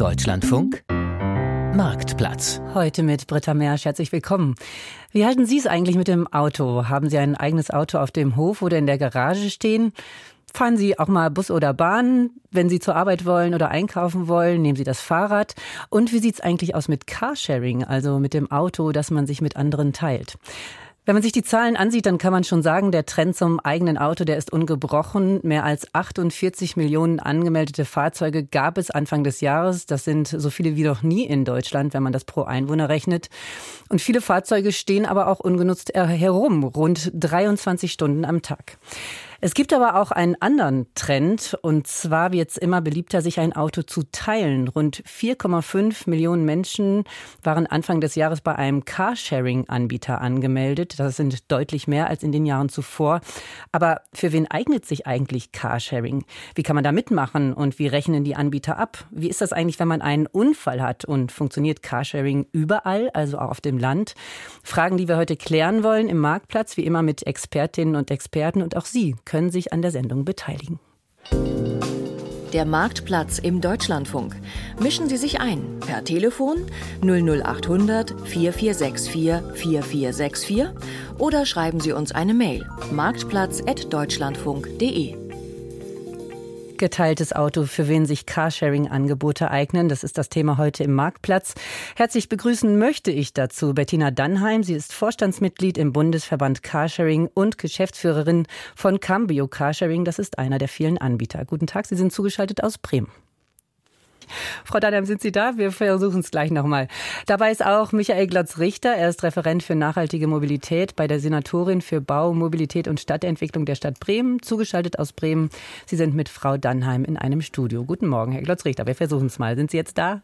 Deutschlandfunk Marktplatz. Heute mit Britta Mersch. Herzlich willkommen. Wie halten Sie es eigentlich mit dem Auto? Haben Sie ein eigenes Auto auf dem Hof oder in der Garage stehen? Fahren Sie auch mal Bus oder Bahn, wenn Sie zur Arbeit wollen oder einkaufen wollen? Nehmen Sie das Fahrrad? Und wie sieht es eigentlich aus mit Carsharing, also mit dem Auto, das man sich mit anderen teilt? Wenn man sich die Zahlen ansieht, dann kann man schon sagen, der Trend zum eigenen Auto, der ist ungebrochen. Mehr als 48 Millionen angemeldete Fahrzeuge gab es Anfang des Jahres. Das sind so viele wie noch nie in Deutschland, wenn man das pro Einwohner rechnet. Und viele Fahrzeuge stehen aber auch ungenutzt herum, rund 23 Stunden am Tag. Es gibt aber auch einen anderen Trend, und zwar wird es immer beliebter, sich ein Auto zu teilen. Rund 4,5 Millionen Menschen waren Anfang des Jahres bei einem Carsharing-Anbieter angemeldet. Das sind deutlich mehr als in den Jahren zuvor. Aber für wen eignet sich eigentlich Carsharing? Wie kann man da mitmachen und wie rechnen die Anbieter ab? Wie ist das eigentlich, wenn man einen Unfall hat und funktioniert Carsharing überall, also auch auf dem Land? Fragen, die wir heute klären wollen im Marktplatz, wie immer mit Expertinnen und Experten und auch Sie können sich an der Sendung beteiligen. Der Marktplatz im Deutschlandfunk. Mischen Sie sich ein per Telefon 00800 4464 4464 oder schreiben Sie uns eine Mail marktplatz.deutschlandfunk.de. Geteiltes Auto, für wen sich Carsharing-Angebote eignen. Das ist das Thema heute im Marktplatz. Herzlich begrüßen möchte ich dazu Bettina Dannheim. Sie ist Vorstandsmitglied im Bundesverband Carsharing und Geschäftsführerin von Cambio Carsharing. Das ist einer der vielen Anbieter. Guten Tag, Sie sind zugeschaltet aus Bremen. Frau Dadam, sind Sie da? Wir versuchen es gleich nochmal. Dabei ist auch Michael Glotz-Richter. Er ist Referent für nachhaltige Mobilität bei der Senatorin für Bau, Mobilität und Stadtentwicklung der Stadt Bremen, zugeschaltet aus Bremen. Sie sind mit Frau Dannheim in einem Studio. Guten Morgen, Herr Glotz-Richter. Wir versuchen es mal. Sind Sie jetzt da?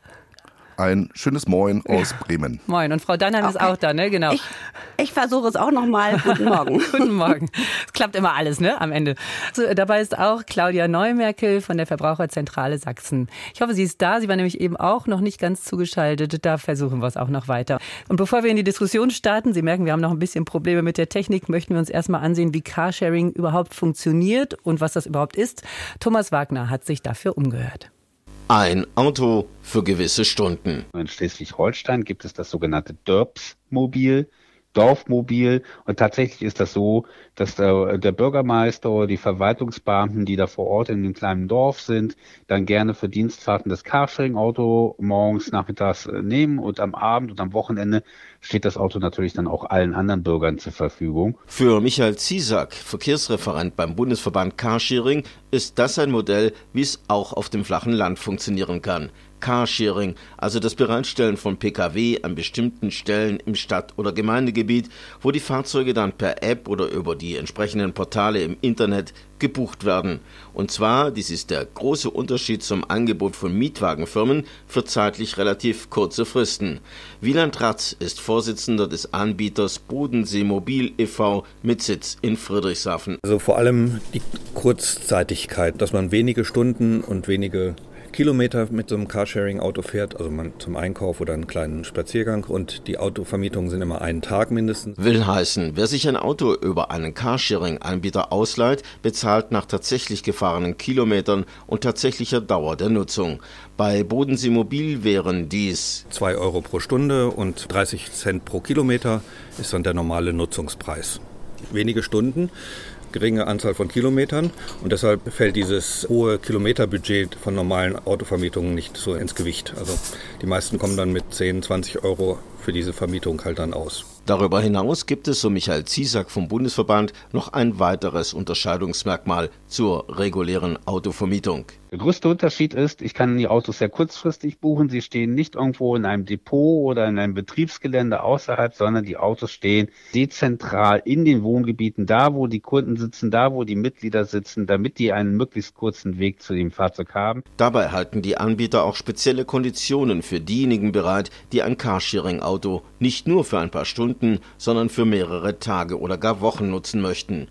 Ein schönes Moin aus Bremen. Moin. Und Frau Dannheim okay. ist auch da, ne? Genau. Ich, ich versuche es auch nochmal. Guten Morgen. Guten Morgen. Es klappt immer alles, ne? Am Ende. So, dabei ist auch Claudia Neumerkel von der Verbraucherzentrale Sachsen. Ich hoffe, sie ist da. Sie war nämlich eben auch noch nicht ganz zugeschaltet. Da versuchen wir es auch noch weiter. Und bevor wir in die Diskussion starten, Sie merken, wir haben noch ein bisschen Probleme mit der Technik, möchten wir uns erstmal ansehen, wie Carsharing überhaupt funktioniert und was das überhaupt ist. Thomas Wagner hat sich dafür umgehört. Ein Auto für gewisse Stunden. In Schleswig-Holstein gibt es das sogenannte DERPS-Mobil. Dorfmobil. Und tatsächlich ist das so, dass der, der, Bürgermeister oder die Verwaltungsbeamten, die da vor Ort in dem kleinen Dorf sind, dann gerne für Dienstfahrten das Carsharing-Auto morgens, nachmittags äh, nehmen und am Abend und am Wochenende steht das Auto natürlich dann auch allen anderen Bürgern zur Verfügung. Für Michael Ziesack, Verkehrsreferent beim Bundesverband Carsharing, ist das ein Modell, wie es auch auf dem flachen Land funktionieren kann. Carsharing, also das Bereitstellen von Pkw an bestimmten Stellen im Stadt- oder Gemeindegebiet, wo die Fahrzeuge dann per App oder über die entsprechenden Portale im Internet gebucht werden. Und zwar, dies ist der große Unterschied zum Angebot von Mietwagenfirmen, für zeitlich relativ kurze Fristen. Wieland Ratz ist Vorsitzender des Anbieters Bodensee Mobil e.V. mit Sitz in Friedrichshafen. Also vor allem die Kurzzeitigkeit, dass man wenige Stunden und wenige Kilometer mit so einem Carsharing-Auto fährt, also man zum Einkauf oder einen kleinen Spaziergang und die Autovermietungen sind immer einen Tag mindestens. Will heißen, wer sich ein Auto über einen Carsharing-Anbieter ausleiht, bezahlt nach tatsächlich gefahrenen Kilometern und tatsächlicher Dauer der Nutzung. Bei Bodensee Mobil wären dies 2 Euro pro Stunde und 30 Cent pro Kilometer ist dann der normale Nutzungspreis. Wenige Stunden geringe Anzahl von Kilometern und deshalb fällt dieses hohe Kilometerbudget von normalen Autovermietungen nicht so ins Gewicht. Also die meisten kommen dann mit 10, 20 Euro für diese Vermietung halt dann aus. Darüber hinaus gibt es, so Michael Ziesack vom Bundesverband, noch ein weiteres Unterscheidungsmerkmal zur regulären Autovermietung. Der größte Unterschied ist, ich kann die Autos sehr kurzfristig buchen. Sie stehen nicht irgendwo in einem Depot oder in einem Betriebsgelände außerhalb, sondern die Autos stehen dezentral in den Wohngebieten, da wo die Kunden sitzen, da wo die Mitglieder sitzen, damit die einen möglichst kurzen Weg zu dem Fahrzeug haben. Dabei halten die Anbieter auch spezielle Konditionen für diejenigen bereit, die ein Carsharing-Auto nicht nur für ein paar Stunden, sondern für mehrere Tage oder gar Wochen nutzen möchten.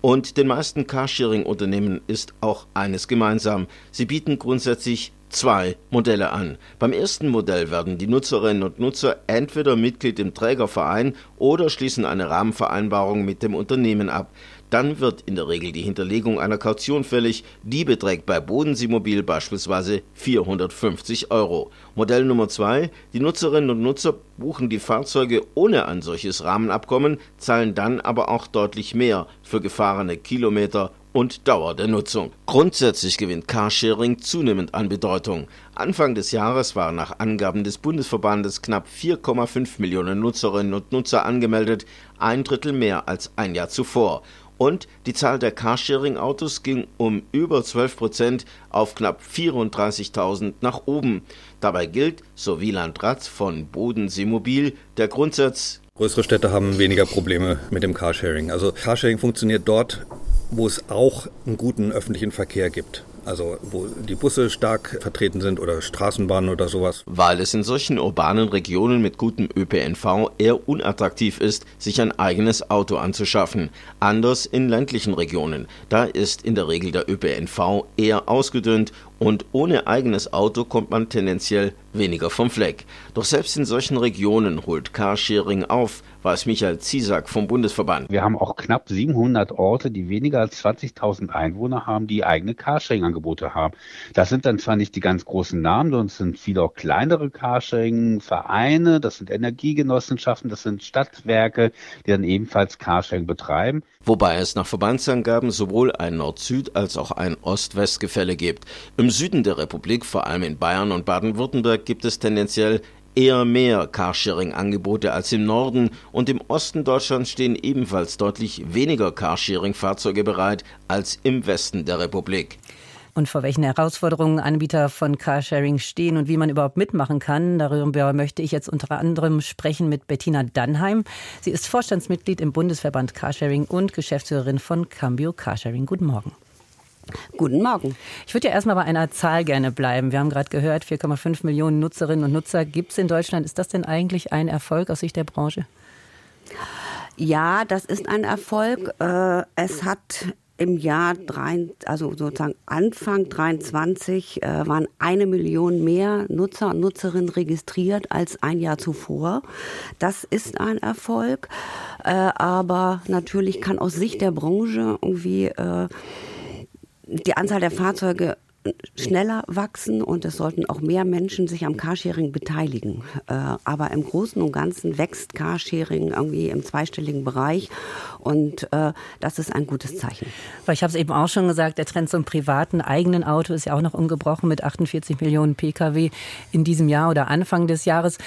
Und den meisten Carsharing-Unternehmen ist auch eines gemeinsam. Sie bieten grundsätzlich zwei Modelle an. Beim ersten Modell werden die Nutzerinnen und Nutzer entweder Mitglied im Trägerverein oder schließen eine Rahmenvereinbarung mit dem Unternehmen ab. Dann wird in der Regel die Hinterlegung einer Kaution fällig. Die beträgt bei Bodensee-Mobil beispielsweise 450 Euro. Modell Nummer zwei: Die Nutzerinnen und Nutzer buchen die Fahrzeuge ohne ein solches Rahmenabkommen, zahlen dann aber auch deutlich mehr für gefahrene Kilometer und Dauer der Nutzung. Grundsätzlich gewinnt Carsharing zunehmend an Bedeutung. Anfang des Jahres waren nach Angaben des Bundesverbandes knapp 4,5 Millionen Nutzerinnen und Nutzer angemeldet, ein Drittel mehr als ein Jahr zuvor. Und die Zahl der Carsharing-Autos ging um über 12 Prozent auf knapp 34.000 nach oben. Dabei gilt, so Wieland Ratz von Bodensee Mobil, der Grundsatz, Größere Städte haben weniger Probleme mit dem Carsharing. Also Carsharing funktioniert dort, wo es auch einen guten öffentlichen Verkehr gibt. Also wo die Busse stark vertreten sind oder Straßenbahnen oder sowas. Weil es in solchen urbanen Regionen mit gutem ÖPNV eher unattraktiv ist, sich ein eigenes Auto anzuschaffen. Anders in ländlichen Regionen. Da ist in der Regel der ÖPNV eher ausgedünnt und ohne eigenes Auto kommt man tendenziell weniger vom Fleck. Doch selbst in solchen Regionen holt Carsharing auf, weiß Michael Ziesack vom Bundesverband. Wir haben auch knapp 700 Orte, die weniger als 20.000 Einwohner haben, die eigene Carsharing-Angebote haben. Das sind dann zwar nicht die ganz großen Namen, sondern es sind viele auch kleinere Carsharing-Vereine, das sind Energiegenossenschaften, das sind Stadtwerke, die dann ebenfalls Carsharing betreiben. Wobei es nach Verbandsangaben sowohl ein Nord-Süd- als auch ein Ost-West-Gefälle gibt. Im Süden der Republik, vor allem in Bayern und Baden-Württemberg, gibt es tendenziell eher mehr Carsharing-Angebote als im Norden und im Osten Deutschlands stehen ebenfalls deutlich weniger Carsharing-Fahrzeuge bereit als im Westen der Republik. Und vor welchen Herausforderungen Anbieter von Carsharing stehen und wie man überhaupt mitmachen kann, darüber möchte ich jetzt unter anderem sprechen mit Bettina Dannheim. Sie ist Vorstandsmitglied im Bundesverband Carsharing und Geschäftsführerin von Cambio Carsharing. Guten Morgen. Guten Morgen. Ich würde ja erstmal bei einer Zahl gerne bleiben. Wir haben gerade gehört, 4,5 Millionen Nutzerinnen und Nutzer gibt es in Deutschland. Ist das denn eigentlich ein Erfolg aus Sicht der Branche? Ja, das ist ein Erfolg. Äh, es hat im Jahr drei, also sozusagen Anfang 23 äh, waren eine Million mehr Nutzer und Nutzerinnen registriert als ein Jahr zuvor. Das ist ein Erfolg, äh, aber natürlich kann aus Sicht der Branche irgendwie die Anzahl der Fahrzeuge schneller wachsen und es sollten auch mehr Menschen sich am Carsharing beteiligen. Äh, aber im Großen und Ganzen wächst Carsharing irgendwie im zweistelligen Bereich und äh, das ist ein gutes Zeichen. Weil ich habe es eben auch schon gesagt, der Trend zum privaten eigenen Auto ist ja auch noch ungebrochen mit 48 Millionen Pkw in diesem Jahr oder Anfang des Jahres.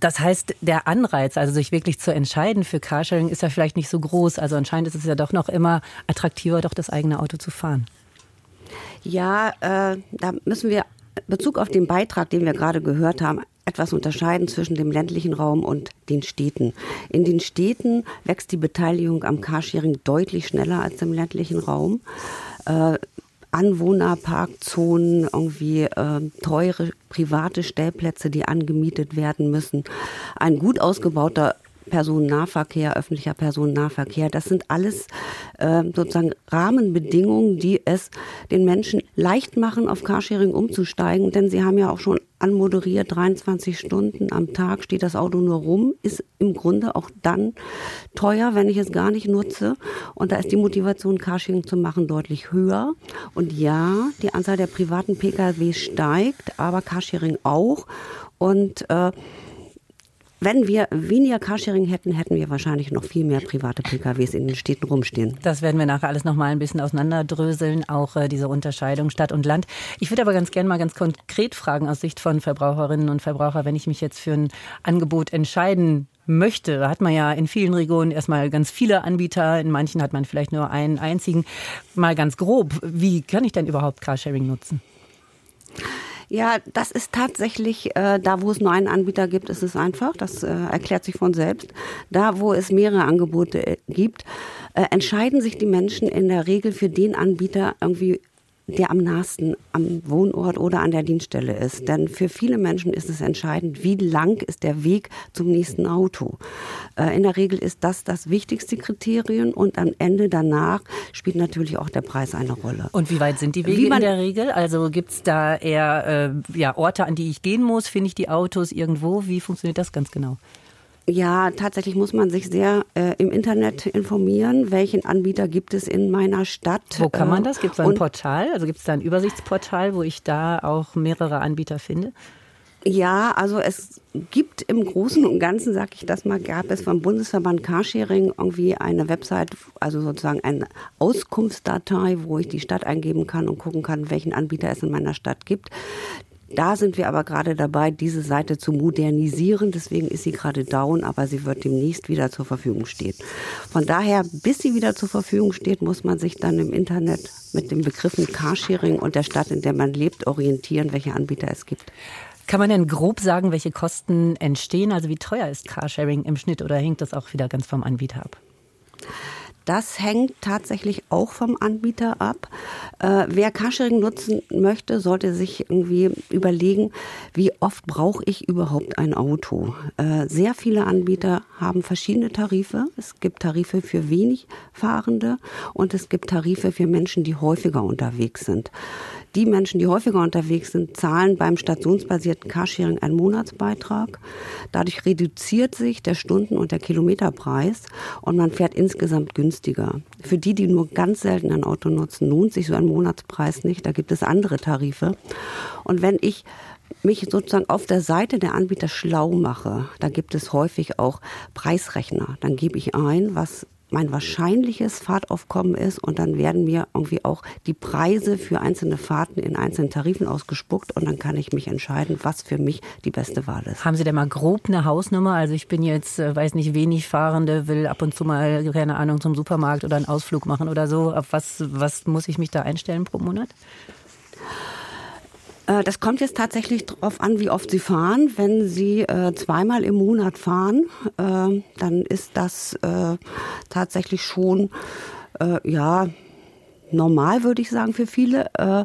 Das heißt, der Anreiz, also sich wirklich zu entscheiden für Carsharing, ist ja vielleicht nicht so groß. Also anscheinend ist es ja doch noch immer attraktiver, doch das eigene Auto zu fahren. Ja, äh, da müssen wir Bezug auf den Beitrag, den wir gerade gehört haben, etwas unterscheiden zwischen dem ländlichen Raum und den Städten. In den Städten wächst die Beteiligung am Carsharing deutlich schneller als im ländlichen Raum. Äh, Anwohnerparkzonen, irgendwie äh, teure private Stellplätze, die angemietet werden müssen, ein gut ausgebauter Personennahverkehr, öffentlicher Personennahverkehr. Das sind alles äh, sozusagen Rahmenbedingungen, die es den Menschen leicht machen, auf Carsharing umzusteigen. Denn sie haben ja auch schon anmoderiert, 23 Stunden am Tag steht das Auto nur rum, ist im Grunde auch dann teuer, wenn ich es gar nicht nutze. Und da ist die Motivation, Carsharing zu machen, deutlich höher. Und ja, die Anzahl der privaten Pkw steigt, aber Carsharing auch. Und äh, wenn wir weniger Carsharing hätten, hätten wir wahrscheinlich noch viel mehr private PKWs in den Städten rumstehen. Das werden wir nachher alles noch mal ein bisschen auseinanderdröseln, auch äh, diese Unterscheidung Stadt und Land. Ich würde aber ganz gerne mal ganz konkret fragen aus Sicht von Verbraucherinnen und Verbrauchern, wenn ich mich jetzt für ein Angebot entscheiden möchte. Da hat man ja in vielen Regionen erstmal ganz viele Anbieter, in manchen hat man vielleicht nur einen einzigen. Mal ganz grob, wie kann ich denn überhaupt Carsharing nutzen? Ja, das ist tatsächlich, äh, da wo es nur einen Anbieter gibt, ist es einfach. Das äh, erklärt sich von selbst. Da wo es mehrere Angebote äh, gibt, äh, entscheiden sich die Menschen in der Regel für den Anbieter irgendwie der am nahesten am Wohnort oder an der Dienststelle ist. Denn für viele Menschen ist es entscheidend, wie lang ist der Weg zum nächsten Auto. Äh, in der Regel ist das das wichtigste Kriterium und am Ende danach spielt natürlich auch der Preis eine Rolle. Und wie weit sind die Wege in der Regel? Also gibt es da eher äh, ja, Orte, an die ich gehen muss? Finde ich die Autos irgendwo? Wie funktioniert das ganz genau? Ja, tatsächlich muss man sich sehr äh, im Internet informieren, welchen Anbieter gibt es in meiner Stadt. Wo kann man das? Gibt es da ein Portal? Also gibt es da ein Übersichtsportal, wo ich da auch mehrere Anbieter finde? Ja, also es gibt im Großen und Ganzen, sag ich das mal, gab es vom Bundesverband Carsharing irgendwie eine Website, also sozusagen eine Auskunftsdatei, wo ich die Stadt eingeben kann und gucken kann, welchen Anbieter es in meiner Stadt gibt. Da sind wir aber gerade dabei, diese Seite zu modernisieren. Deswegen ist sie gerade down, aber sie wird demnächst wieder zur Verfügung stehen. Von daher, bis sie wieder zur Verfügung steht, muss man sich dann im Internet mit den Begriffen Carsharing und der Stadt, in der man lebt, orientieren, welche Anbieter es gibt. Kann man denn grob sagen, welche Kosten entstehen? Also wie teuer ist Carsharing im Schnitt oder hängt das auch wieder ganz vom Anbieter ab? Das hängt tatsächlich auch vom Anbieter ab. Äh, wer Carsharing nutzen möchte, sollte sich irgendwie überlegen, wie oft brauche ich überhaupt ein Auto. Äh, sehr viele Anbieter haben verschiedene Tarife. Es gibt Tarife für wenig Fahrende und es gibt Tarife für Menschen, die häufiger unterwegs sind. Die Menschen, die häufiger unterwegs sind, zahlen beim stationsbasierten Carsharing einen Monatsbeitrag. Dadurch reduziert sich der Stunden- und der Kilometerpreis und man fährt insgesamt günstiger. Für die, die nur ganz selten ein Auto nutzen, lohnt sich so ein Monatspreis nicht. Da gibt es andere Tarife. Und wenn ich mich sozusagen auf der Seite der Anbieter schlau mache, da gibt es häufig auch Preisrechner. Dann gebe ich ein, was mein wahrscheinliches Fahrtaufkommen ist und dann werden mir irgendwie auch die Preise für einzelne Fahrten in einzelnen Tarifen ausgespuckt und dann kann ich mich entscheiden, was für mich die beste Wahl ist. Haben Sie denn mal grob eine Hausnummer? Also ich bin jetzt, äh, weiß nicht, wenig Fahrende, will ab und zu mal, keine Ahnung, zum Supermarkt oder einen Ausflug machen oder so. Auf was, was muss ich mich da einstellen pro Monat? Äh, das kommt jetzt tatsächlich darauf an, wie oft Sie fahren. Wenn Sie äh, zweimal im Monat fahren, äh, dann ist das äh, tatsächlich schon, äh, ja, normal, würde ich sagen, für viele. Äh,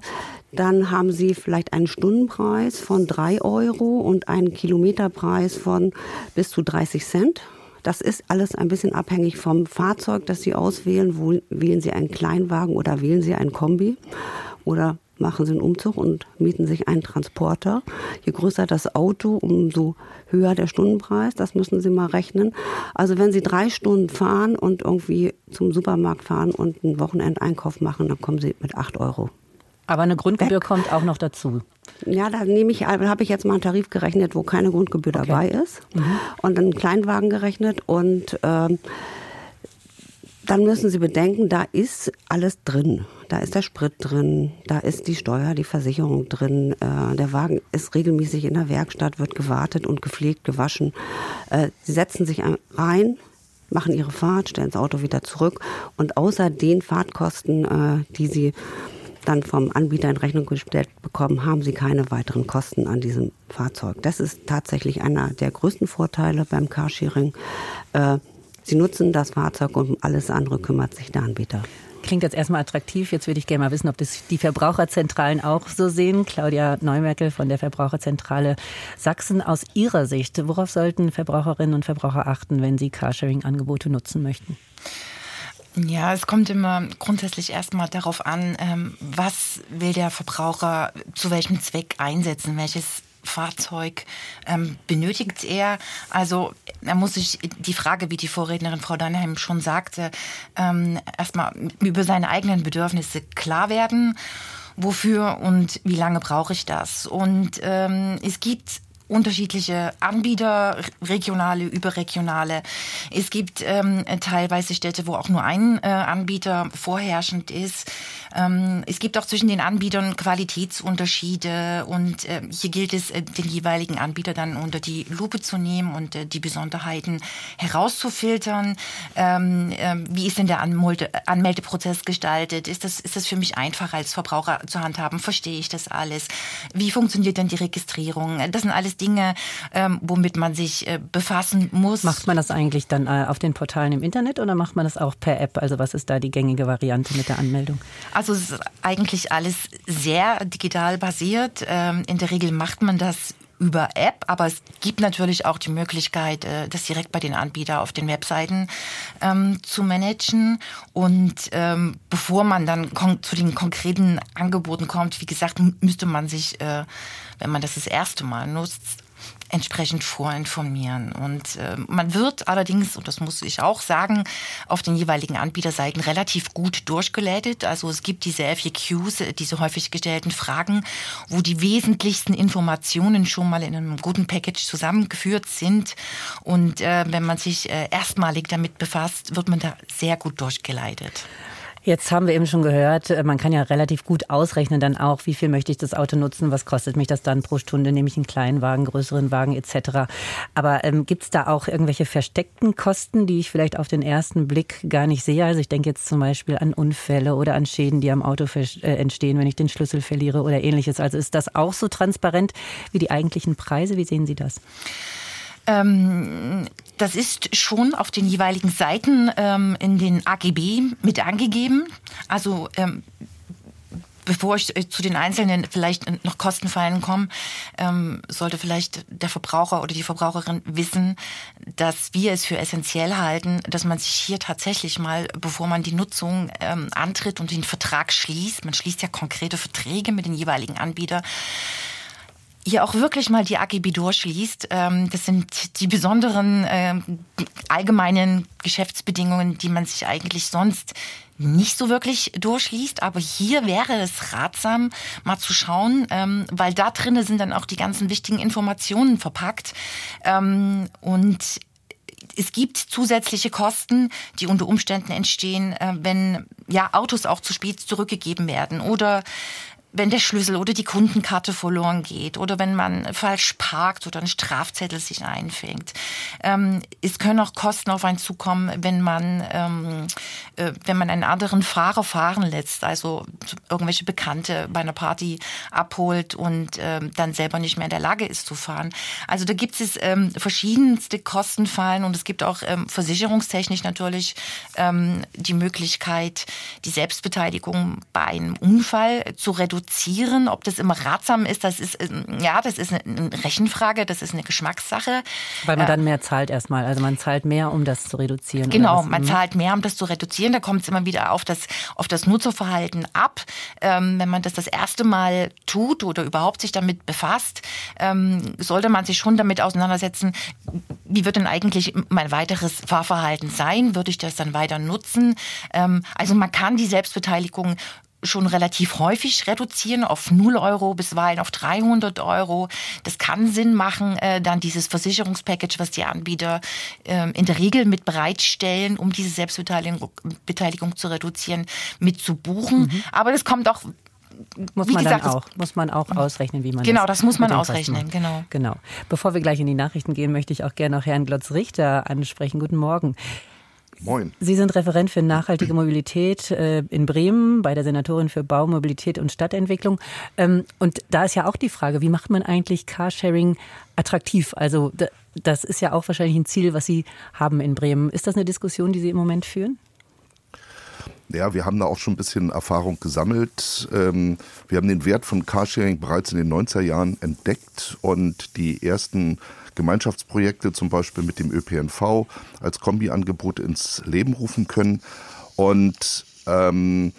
dann haben Sie vielleicht einen Stundenpreis von drei Euro und einen Kilometerpreis von bis zu 30 Cent. Das ist alles ein bisschen abhängig vom Fahrzeug, das Sie auswählen. Wählen Sie einen Kleinwagen oder wählen Sie ein Kombi? Oder machen sie einen Umzug und mieten sich einen Transporter. Je größer das Auto, umso höher der Stundenpreis. Das müssen Sie mal rechnen. Also wenn Sie drei Stunden fahren und irgendwie zum Supermarkt fahren und einen Wochenendeinkauf machen, dann kommen Sie mit acht Euro. Aber eine Grundgebühr Weg. kommt auch noch dazu. Ja, da nehme ich, habe ich jetzt mal einen Tarif gerechnet, wo keine Grundgebühr okay. dabei ist. Mhm. Und einen Kleinwagen gerechnet und äh, dann müssen Sie bedenken, da ist alles drin. Da ist der Sprit drin, da ist die Steuer, die Versicherung drin. Äh, der Wagen ist regelmäßig in der Werkstatt, wird gewartet und gepflegt, gewaschen. Äh, Sie setzen sich rein, machen Ihre Fahrt, stellen das Auto wieder zurück. Und außer den Fahrtkosten, äh, die Sie dann vom Anbieter in Rechnung gestellt bekommen, haben Sie keine weiteren Kosten an diesem Fahrzeug. Das ist tatsächlich einer der größten Vorteile beim Carsharing. Sie nutzen das Fahrzeug und um alles andere kümmert sich der Anbieter. Klingt jetzt erstmal attraktiv. Jetzt würde ich gerne mal wissen, ob das die Verbraucherzentralen auch so sehen. Claudia Neumerkel von der Verbraucherzentrale Sachsen. Aus Ihrer Sicht, worauf sollten Verbraucherinnen und Verbraucher achten, wenn sie Carsharing-Angebote nutzen möchten? Ja, es kommt immer grundsätzlich erstmal darauf an, ähm, was will der Verbraucher zu welchem Zweck einsetzen, welches Fahrzeug ähm, benötigt er? Also er muss sich die Frage, wie die Vorrednerin Frau Dannheim schon sagte, ähm, erstmal über seine eigenen Bedürfnisse klar werden. Wofür und wie lange brauche ich das? Und ähm, es gibt unterschiedliche Anbieter, regionale, überregionale. Es gibt ähm, teilweise Städte, wo auch nur ein äh, Anbieter vorherrschend ist. Ähm, es gibt auch zwischen den Anbietern Qualitätsunterschiede und äh, hier gilt es, äh, den jeweiligen Anbieter dann unter die Lupe zu nehmen und äh, die Besonderheiten herauszufiltern. Ähm, ähm wie ist denn der Anmelde Anmeldeprozess gestaltet? Ist das, ist das für mich einfach als Verbraucher zu handhaben? Verstehe ich das alles? Wie funktioniert denn die Registrierung? Das sind alles Dinge, ähm, womit man sich äh, befassen muss. Macht man das eigentlich dann äh, auf den Portalen im Internet oder macht man das auch per App? Also was ist da die gängige Variante mit der Anmeldung? Also es ist eigentlich alles sehr digital basiert. Ähm, in der Regel macht man das über App, aber es gibt natürlich auch die Möglichkeit, äh, das direkt bei den Anbietern auf den Webseiten ähm, zu managen. Und ähm, bevor man dann zu den konkreten Angeboten kommt, wie gesagt, müsste man sich, äh, wenn man das das erste Mal nutzt, entsprechend vorinformieren. Und äh, man wird allerdings, und das muss ich auch sagen, auf den jeweiligen Anbieterseiten relativ gut durchgeleitet. Also es gibt diese FAQs, äh, diese häufig gestellten Fragen, wo die wesentlichsten Informationen schon mal in einem guten Package zusammengeführt sind. Und äh, wenn man sich äh, erstmalig damit befasst, wird man da sehr gut durchgeleitet. Jetzt haben wir eben schon gehört, äh, man kann ja relativ gut ausrechnen dann auch, wie viel möchte ich das Auto nutzen, was kostet mich das dann pro Stunde, nehme ich einen kleinen Wagen, größeren Wagen etc. Aber ähm, gibt es da auch irgendwelche versteckten Kosten, die ich vielleicht auf den ersten Blick gar nicht sehe? Also ich denke jetzt zum Beispiel an Unfälle oder an Schäden, die am Auto äh, entstehen, wenn ich den Schlüssel verliere oder ähnliches. Also ist das auch so transparent wie die eigentlichen Preise? Wie sehen Sie das? Ähm, das ist schon auf den jeweiligen Seiten ähm, in den AGB mit angegeben. Also ähm, bevor ich äh, zu den einzelnen vielleicht noch Kostenfallen komme, ähm, sollte vielleicht der Verbraucher oder die Verbraucherin wissen, dass wir es für essentiell halten, dass man sich hier tatsächlich mal, bevor man die Nutzung ähm, antritt und den Vertrag schließt, man schließt ja konkrete Verträge mit den jeweiligen Anbietern, hier auch wirklich mal die AGB durchliest. Ähm, das sind die besonderen ähm, allgemeinen Geschäftsbedingungen, die man sich eigentlich sonst nicht so wirklich durchliest, aber hier wäre es ratsam, mal zu schauen, ähm, weil da drinnen sind dann auch die ganzen wichtigen Informationen verpackt und es gibt zusätzliche Kosten, die unter Umständen entstehen, äh, wenn ja Autos auch zu spät zurückgegeben werden oder wenn der Schlüssel oder die Kundenkarte verloren geht oder wenn man falsch parkt oder ein Strafzettel sich einfängt. Ähm, es können auch Kosten auf einen zukommen, wenn man, ähm, äh, wenn man einen anderen Fahrer fahren lässt, also irgendwelche Bekannte bei einer Party abholt und ähm, dann selber nicht mehr in der Lage ist zu fahren. Also da gibt es ähm, verschiedenste Kostenfallen und es gibt auch ähm, versicherungstechnisch natürlich ähm, die Möglichkeit, die Selbstbeteiligung bei einem Unfall zu reduzieren reduzieren. Ob das immer ratsam ist, das ist, ähm, ja, das ist eine Rechenfrage, das ist eine Geschmackssache. Weil man äh, dann mehr zahlt erstmal. Also man zahlt mehr, um das zu reduzieren. Genau, man zahlt mehr, um das zu reduzieren. Da kommt es immer wieder auf das, auf das Nutzerverhalten ab. Ähm, wenn man das das erste Mal tut oder überhaupt sich damit befasst, ähm, sollte man sich schon damit auseinandersetzen, wie wird denn eigentlich mein weiteres Fahrverhalten sein? Würde ich das dann weiter nutzen? Ähm, also man kann die Selbstbeteiligung schon relativ häufig reduzieren auf 0 Euro, bisweilen auf 300 Euro. Das kann Sinn machen, äh, dann dieses Versicherungspackage, was die Anbieter äh, in der Regel mit bereitstellen, um diese Selbstbeteiligung Beteiligung zu reduzieren, mit zu buchen. Mhm. Aber das kommt auch muss man gesagt, dann auch, muss man auch ausrechnen, wie man Genau, das, das muss man ausrechnen, genau. Genau. Bevor wir gleich in die Nachrichten gehen, möchte ich auch gerne noch Herrn Glotz-Richter ansprechen. Guten Morgen. Moin. Sie sind Referent für nachhaltige Mobilität äh, in Bremen bei der Senatorin für Bau, Mobilität und Stadtentwicklung. Ähm, und da ist ja auch die Frage, wie macht man eigentlich Carsharing attraktiv? Also das ist ja auch wahrscheinlich ein Ziel, was Sie haben in Bremen. Ist das eine Diskussion, die Sie im Moment führen? Ja, wir haben da auch schon ein bisschen Erfahrung gesammelt. Ähm, wir haben den Wert von Carsharing bereits in den 90er Jahren entdeckt und die ersten Gemeinschaftsprojekte zum Beispiel mit dem ÖPNV als Kombiangebot ins Leben rufen können. Und ähm,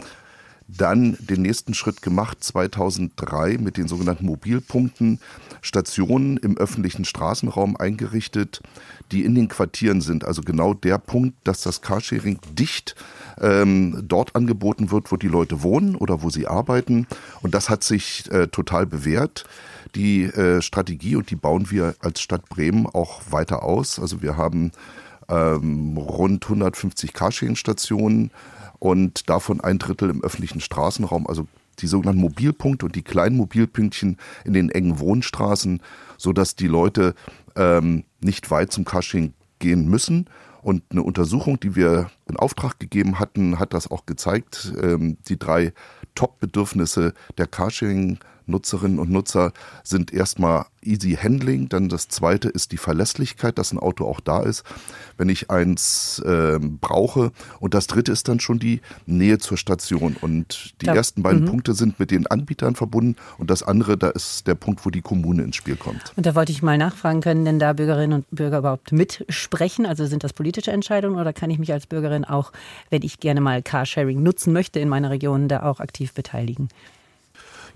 dann den nächsten Schritt gemacht 2003 mit den sogenannten Mobilpunkten, Stationen im öffentlichen Straßenraum eingerichtet, die in den Quartieren sind. Also genau der Punkt, dass das Carsharing dicht ähm, dort angeboten wird, wo die Leute wohnen oder wo sie arbeiten. Und das hat sich äh, total bewährt. Die äh, Strategie und die bauen wir als Stadt Bremen auch weiter aus. Also wir haben ähm, rund 150 Carsharing-Stationen und davon ein Drittel im öffentlichen Straßenraum, also die sogenannten Mobilpunkte und die kleinen Mobilpünktchen in den engen Wohnstraßen, sodass die Leute ähm, nicht weit zum Carsharing gehen müssen. Und eine Untersuchung, die wir in Auftrag gegeben hatten, hat das auch gezeigt. Ähm, die drei Top-Bedürfnisse der Carsharing Nutzerinnen und Nutzer sind erstmal easy handling, dann das zweite ist die Verlässlichkeit, dass ein Auto auch da ist, wenn ich eins äh, brauche und das dritte ist dann schon die Nähe zur Station und die ja. ersten beiden mhm. Punkte sind mit den Anbietern verbunden und das andere, da ist der Punkt, wo die Kommune ins Spiel kommt. Und da wollte ich mal nachfragen, können denn da Bürgerinnen und Bürger überhaupt mitsprechen? Also sind das politische Entscheidungen oder kann ich mich als Bürgerin auch, wenn ich gerne mal Carsharing nutzen möchte in meiner Region, da auch aktiv beteiligen?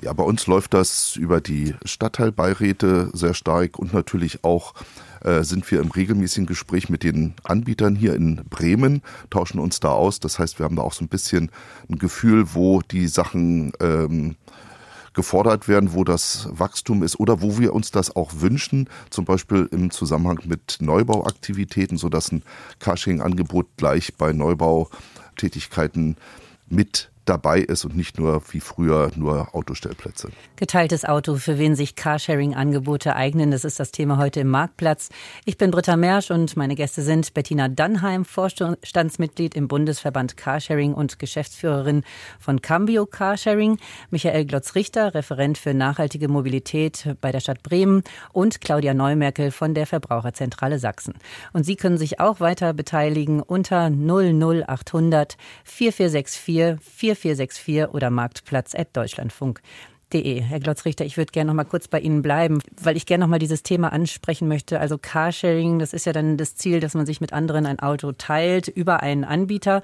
Ja, bei uns läuft das über die Stadtteilbeiräte sehr stark und natürlich auch äh, sind wir im regelmäßigen Gespräch mit den Anbietern hier in Bremen, tauschen uns da aus. Das heißt, wir haben da auch so ein bisschen ein Gefühl, wo die Sachen ähm, gefordert werden, wo das Wachstum ist oder wo wir uns das auch wünschen, zum Beispiel im Zusammenhang mit Neubauaktivitäten, sodass ein Carsharing-Angebot gleich bei Neubautätigkeiten mit dabei ist und nicht nur wie früher nur Autostellplätze. Geteiltes Auto, für wen sich Carsharing-Angebote eignen, das ist das Thema heute im Marktplatz. Ich bin Britta Mersch und meine Gäste sind Bettina Dannheim, Vorstandsmitglied im Bundesverband Carsharing und Geschäftsführerin von Cambio Carsharing, Michael Glotz-Richter, Referent für nachhaltige Mobilität bei der Stadt Bremen und Claudia Neumerkel von der Verbraucherzentrale Sachsen. Und Sie können sich auch weiter beteiligen unter 00800 4464 4464 oder marktplatz.deutschlandfunk.de. Herr Glotzrichter, ich würde gerne noch mal kurz bei Ihnen bleiben, weil ich gerne noch mal dieses Thema ansprechen möchte. Also Carsharing, das ist ja dann das Ziel, dass man sich mit anderen ein Auto teilt über einen Anbieter.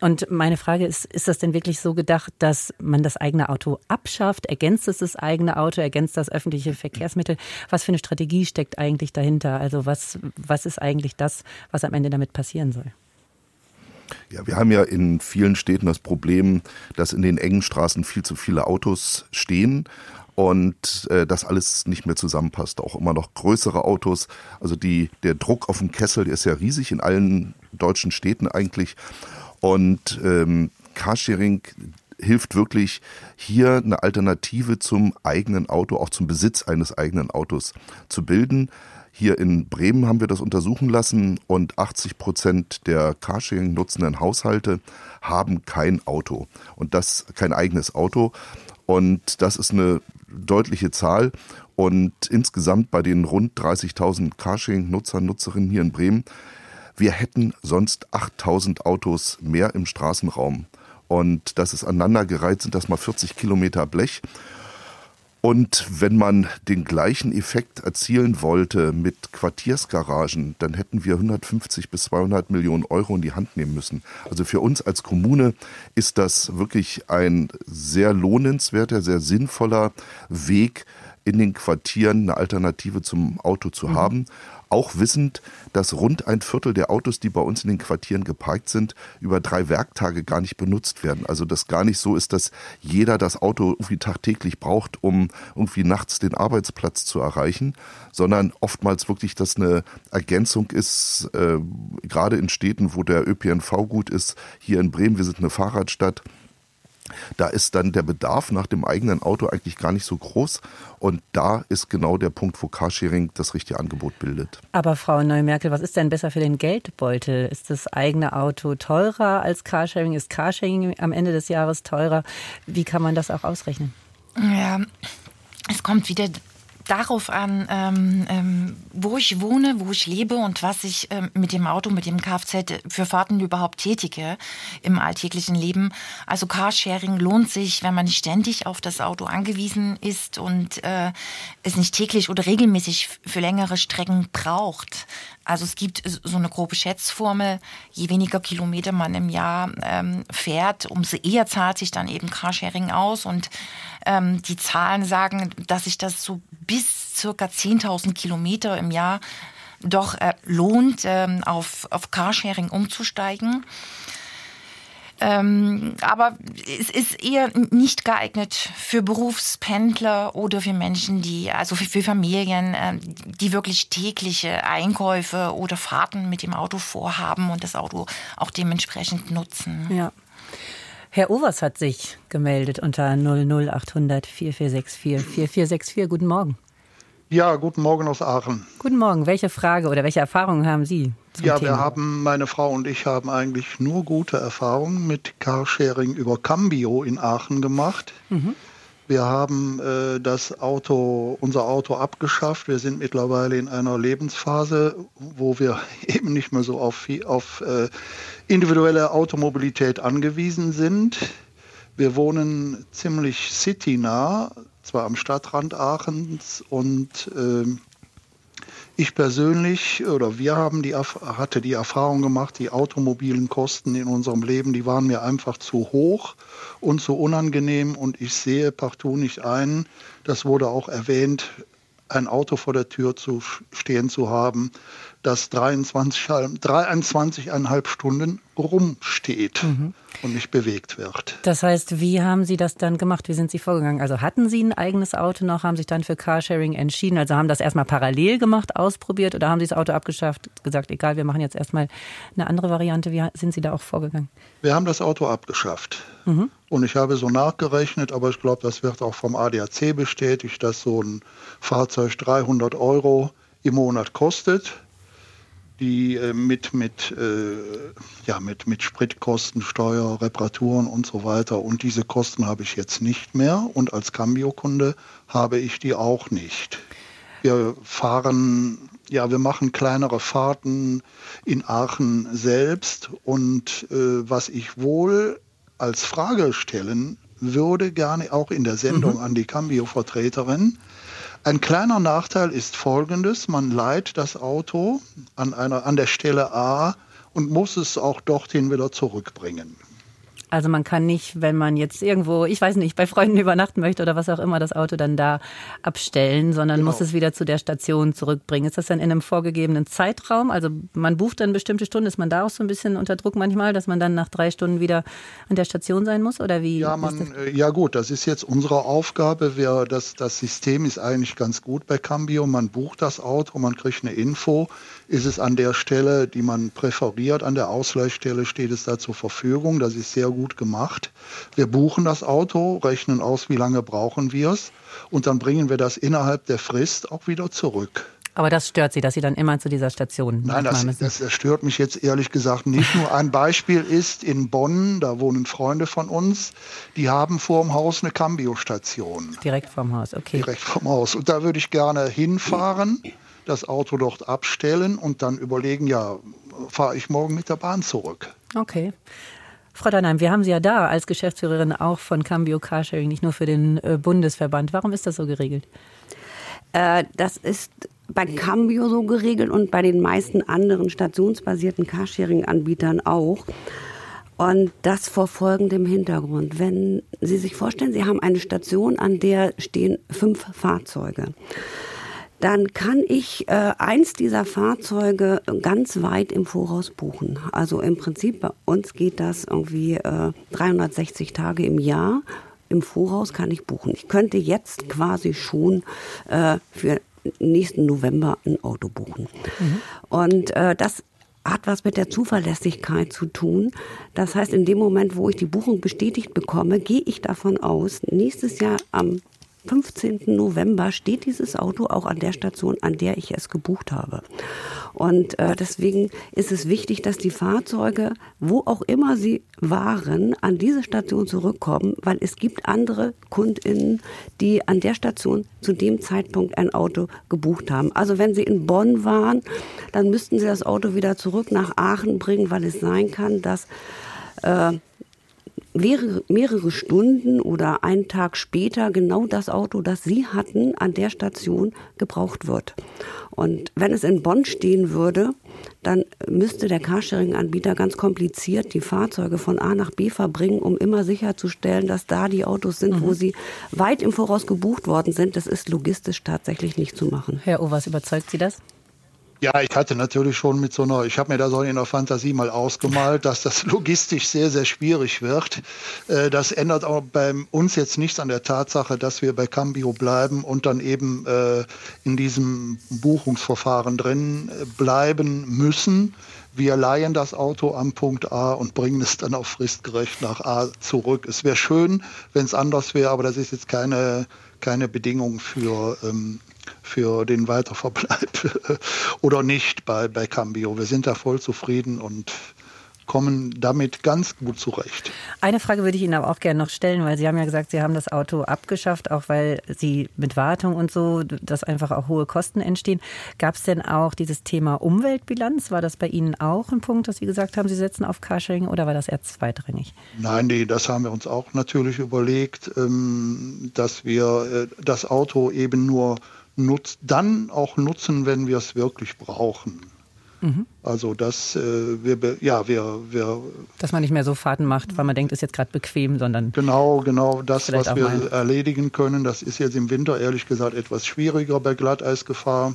Und meine Frage ist, ist das denn wirklich so gedacht, dass man das eigene Auto abschafft? Ergänzt es das eigene Auto? Ergänzt das öffentliche Verkehrsmittel? Was für eine Strategie steckt eigentlich dahinter? Also was, was ist eigentlich das, was am Ende damit passieren soll? Ja, wir haben ja in vielen Städten das Problem, dass in den engen Straßen viel zu viele Autos stehen und äh, das alles nicht mehr zusammenpasst. Auch immer noch größere Autos. Also die, der Druck auf dem Kessel, der ist ja riesig in allen deutschen Städten eigentlich. Und ähm, Carsharing hilft wirklich hier eine Alternative zum eigenen Auto, auch zum Besitz eines eigenen Autos zu bilden. Hier in Bremen haben wir das untersuchen lassen und 80 Prozent der Carsharing nutzenden Haushalte haben kein Auto und das kein eigenes Auto. Und das ist eine deutliche Zahl. Und insgesamt bei den rund 30.000 Carsharing-Nutzern, Nutzerinnen hier in Bremen, wir hätten sonst 8.000 Autos mehr im Straßenraum. Und das ist aneinandergereiht, sind das mal 40 Kilometer Blech. Und wenn man den gleichen Effekt erzielen wollte mit Quartiersgaragen, dann hätten wir 150 bis 200 Millionen Euro in die Hand nehmen müssen. Also für uns als Kommune ist das wirklich ein sehr lohnenswerter, sehr sinnvoller Weg, in den Quartieren eine Alternative zum Auto zu mhm. haben auch wissend, dass rund ein Viertel der Autos, die bei uns in den Quartieren geparkt sind, über drei Werktage gar nicht benutzt werden. Also das gar nicht so ist, dass jeder das Auto irgendwie tagtäglich braucht, um irgendwie nachts den Arbeitsplatz zu erreichen, sondern oftmals wirklich das eine Ergänzung ist, äh, gerade in Städten, wo der ÖPNV gut ist. Hier in Bremen, wir sind eine Fahrradstadt. Da ist dann der Bedarf nach dem eigenen Auto eigentlich gar nicht so groß. Und da ist genau der Punkt, wo Carsharing das richtige Angebot bildet. Aber Frau Neumerkel, was ist denn besser für den Geldbeutel? Ist das eigene Auto teurer als Carsharing? Ist Carsharing am Ende des Jahres teurer? Wie kann man das auch ausrechnen? Ja, es kommt wieder darauf an, ähm, ähm, wo ich wohne, wo ich lebe und was ich ähm, mit dem Auto, mit dem Kfz für Fahrten überhaupt tätige im alltäglichen Leben. Also Carsharing lohnt sich, wenn man nicht ständig auf das Auto angewiesen ist und äh, es nicht täglich oder regelmäßig für längere Strecken braucht. Also es gibt so eine grobe Schätzformel, je weniger Kilometer man im Jahr ähm, fährt, umso eher zahlt sich dann eben Carsharing aus. Und ähm, die Zahlen sagen, dass sich das so bis circa 10.000 Kilometer im Jahr doch äh, lohnt, ähm, auf, auf Carsharing umzusteigen. Ähm, aber es ist eher nicht geeignet für Berufspendler oder für Menschen, die, also für, für Familien, äh, die wirklich tägliche Einkäufe oder Fahrten mit dem Auto vorhaben und das Auto auch dementsprechend nutzen. Ja. Herr Overs hat sich gemeldet unter 00800 4464 4464. Guten Morgen. Ja, guten Morgen aus Aachen. Guten Morgen. Welche Frage oder welche Erfahrungen haben Sie? ja, Thema? wir haben, meine Frau und ich haben eigentlich nur gute Erfahrungen mit Carsharing über Cambio in Aachen gemacht. Mhm. Wir haben äh, das Auto, unser Auto abgeschafft. Wir sind mittlerweile in einer Lebensphase, wo wir eben nicht mehr so auf, auf äh, individuelle Automobilität angewiesen sind. Wir wohnen ziemlich citynah, zwar am Stadtrand Aachens und äh, Ich persönlich oder wir haben die, hatte die Erfahrung gemacht, die automobilen Kosten in unserem Leben, die waren mir einfach zu hoch und zu unangenehm und ich sehe partout nicht ein, das wurde auch erwähnt, ein Auto vor der Tür zu stehen zu haben, das 23, 23,5 Stunden rumsteht mhm. und nicht bewegt wird. Das heißt, wie haben Sie das dann gemacht? Wie sind Sie vorgegangen? Also hatten Sie ein eigenes Auto noch, haben sich dann für Carsharing entschieden? Also haben das erstmal parallel gemacht, ausprobiert oder haben Sie das Auto abgeschafft, gesagt, egal, wir machen jetzt erstmal eine andere Variante? Wie sind Sie da auch vorgegangen? Wir haben das Auto abgeschafft. Mhm. Und ich habe so nachgerechnet, aber ich glaube, das wird auch vom ADAC bestätigt, dass so ein Fahrzeug 300 Euro im Monat kostet die äh, mit, mit, äh, ja, mit, mit Spritkosten, Steuer, Reparaturen und so weiter. Und diese Kosten habe ich jetzt nicht mehr. Und als Cambio-Kunde habe ich die auch nicht. Wir fahren, ja, wir machen kleinere Fahrten in Aachen selbst. Und äh, was ich wohl als Frage stellen würde, gerne auch in der Sendung mhm. an die Cambio-Vertreterin, ein kleiner Nachteil ist folgendes, man leiht das Auto an, einer, an der Stelle A und muss es auch dorthin wieder zurückbringen. Also man kann nicht, wenn man jetzt irgendwo, ich weiß nicht, bei Freunden übernachten möchte oder was auch immer, das Auto dann da abstellen, sondern genau. muss es wieder zu der Station zurückbringen. Ist das dann in einem vorgegebenen Zeitraum? Also man bucht dann bestimmte Stunden, ist man da auch so ein bisschen unter Druck manchmal, dass man dann nach drei Stunden wieder an der Station sein muss? Oder wie? Ja, man, äh, ja gut, das ist jetzt unsere Aufgabe. Wir, das, das System ist eigentlich ganz gut bei Cambio. Man bucht das Auto, man kriegt eine Info ist es an der Stelle, die man präferiert, an der Ausleihstelle steht es da zur Verfügung. Das ist sehr gut gemacht. Wir buchen das Auto, rechnen aus, wie lange brauchen wir es und dann bringen wir das innerhalb der Frist auch wieder zurück. Aber das stört Sie, dass Sie dann immer zu dieser Station Nein, das, das, das stört mich jetzt ehrlich gesagt nicht. Nur ein Beispiel ist in Bonn, da wohnen Freunde von uns, die haben vor dem Haus eine Cambio-Station. Direkt vorm Haus, okay. Direkt vorm Haus. Und da würde ich gerne hinfahren das Auto dort abstellen und dann überlegen, ja, fahre ich morgen mit der Bahn zurück. Okay. Frau Dannheim, wir haben Sie ja da als Geschäftsführerin auch von Cambio Carsharing, nicht nur für den äh, Bundesverband. Warum ist das so geregelt? Äh, das ist bei Cambio so geregelt und bei den meisten anderen stationsbasierten Carsharing-Anbietern auch. Und das vor folgendem Hintergrund. Wenn Sie sich vorstellen, Sie haben eine Station, an der stehen fünf Fahrzeuge dann kann ich äh, eins dieser Fahrzeuge ganz weit im Voraus buchen. Also im Prinzip bei uns geht das irgendwie äh, 360 Tage im Jahr. Im Voraus kann ich buchen. Ich könnte jetzt quasi schon äh, für nächsten November ein Auto buchen. Mhm. Und äh, das hat was mit der Zuverlässigkeit zu tun. Das heißt, in dem Moment, wo ich die Buchung bestätigt bekomme, gehe ich davon aus, nächstes Jahr am 15. November steht dieses Auto auch an der Station, an der ich es gebucht habe. Und äh, deswegen ist es wichtig, dass die Fahrzeuge, wo auch immer sie waren, an diese Station zurückkommen, weil es gibt andere KundInnen, die an der Station zu dem Zeitpunkt ein Auto gebucht haben. Also wenn sie in Bonn waren, dann müssten sie das Auto wieder zurück nach Aachen bringen, weil es sein kann, dass äh, mehrere, mehrere Stunden oder einen Tag später genau das Auto, das Sie hatten, an der Station gebraucht wird. Und wenn es in Bonn stehen würde, dann müsste der Carsharing-Anbieter ganz kompliziert die Fahrzeuge von A nach B verbringen, um immer sicherzustellen, dass da die Autos sind, mhm. wo sie weit im Voraus gebucht worden sind. Das ist logistisch tatsächlich nicht zu machen. Herr Overs, überzeugt Sie das? Ja, ich hatte natürlich schon mit so einer, ich habe mir da so in der Fantasie mal ausgemalt, dass das logistisch sehr, sehr schwierig wird. Äh, das ändert auch bei uns jetzt nichts an der Tatsache, dass wir bei Cambio bleiben und dann eben äh, in diesem Buchungsverfahren drin äh, bleiben müssen. Wir leihen das Auto am Punkt A und bringen es dann auch fristgerecht nach A zurück. Es wäre schön, wenn es anders wäre, aber das ist jetzt keine, keine Bedingung für ähm, für den Weiterverbleib oder nicht bei, bei Cambio. Wir sind da voll zufrieden und kommen damit ganz gut zurecht. Eine Frage würde ich Ihnen aber auch gerne noch stellen, weil Sie haben ja gesagt, Sie haben das Auto abgeschafft, auch weil Sie mit Wartung und so, dass einfach auch hohe Kosten entstehen. Gab es denn auch dieses Thema Umweltbilanz? War das bei Ihnen auch ein Punkt, dass Sie gesagt haben, Sie setzen auf Carsharing oder war das eher zweitrangig? Nein, nee, das haben wir uns auch natürlich überlegt, ähm, dass wir äh, das Auto eben nur nutz, dann auch nutzen, wenn wir es wirklich brauchen. Mhm. Also dass äh, wir ja wir, wir dass man nicht mehr so Fahrten macht, weil man denkt, ist jetzt gerade bequem, sondern genau genau das, was wir mein. erledigen können. Das ist jetzt im Winter ehrlich gesagt etwas schwieriger bei Glatteisgefahr.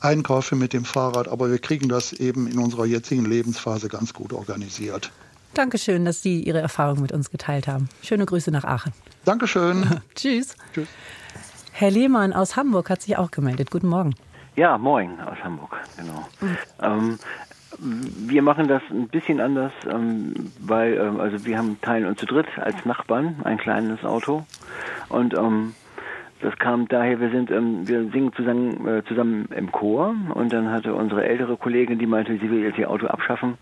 Einkäufe mit dem Fahrrad, aber wir kriegen das eben in unserer jetzigen Lebensphase ganz gut organisiert. Dankeschön, dass Sie Ihre Erfahrung mit uns geteilt haben. Schöne Grüße nach Aachen. Dankeschön. Tschüss. Tschüss. Herr Lehmann aus Hamburg hat sich auch gemeldet. Guten Morgen. Ja, moin aus Hamburg, genau. Mhm. Ähm, wir machen das ein bisschen anders, ähm, weil ähm, also wir haben teilen uns zu dritt als Nachbarn ein kleines Auto und ähm, das kam daher, wir sind, ähm, wir singen zusammen, äh, zusammen im Chor und dann hatte unsere ältere Kollegin, die meinte, sie will jetzt ihr Auto abschaffen,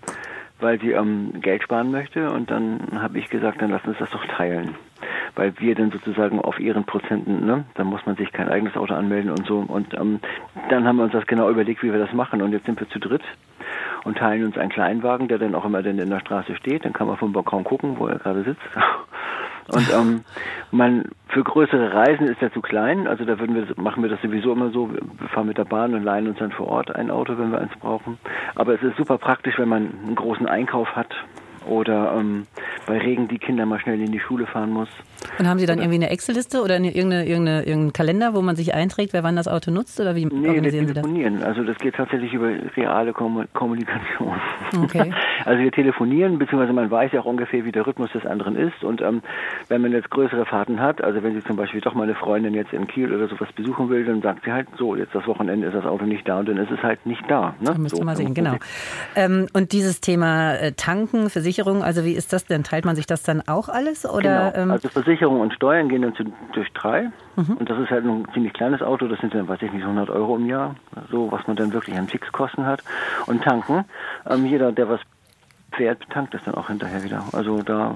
weil sie ähm, Geld sparen möchte und dann habe ich gesagt, dann lass uns das doch teilen weil wir dann sozusagen auf ihren Prozenten, ne, da muss man sich kein eigenes Auto anmelden und so. Und ähm, dann haben wir uns das genau überlegt, wie wir das machen. Und jetzt sind wir zu dritt und teilen uns einen Kleinwagen, der dann auch immer dann in der Straße steht. Dann kann man vom Balkon gucken, wo er gerade sitzt. Und ähm, man für größere Reisen ist er zu klein. Also da würden wir machen wir das sowieso immer so. Wir fahren mit der Bahn und leihen uns dann vor Ort ein Auto, wenn wir eins brauchen. Aber es ist super praktisch, wenn man einen großen Einkauf hat oder ähm, bei Regen die Kinder mal schnell in die Schule fahren muss. Und haben Sie dann irgendwie eine Excel-Liste oder eine, irgendeine, irgendeine, irgendeinen Kalender, wo man sich einträgt, wer wann das Auto nutzt oder wie nee, organisieren wir telefonieren. Sie das? Also das geht tatsächlich über reale Kommunikation. Okay. Also wir telefonieren, beziehungsweise man weiß ja auch ungefähr, wie der Rhythmus des anderen ist. Und ähm, wenn man jetzt größere Fahrten hat, also wenn sie zum Beispiel doch mal eine Freundin jetzt in Kiel oder sowas besuchen will, dann sagt sie halt so, jetzt das Wochenende ist das Auto nicht da und dann ist es halt nicht da. Ne? Da müssen so, mal sehen, genau. Ähm, und dieses Thema äh, Tanken, Versicherung, also wie ist das denn? Teilt man sich das dann auch alles? Oder, genau. Ähm also Versicherung und Steuern gehen dann zu, durch drei. Mhm. Und das ist halt ein ziemlich kleines Auto, das sind dann, weiß ich nicht, 100 Euro im Jahr, so was man dann wirklich an Fixkosten hat. Und tanken, ähm, jeder, der was fährt, tankt das dann auch hinterher wieder. Also da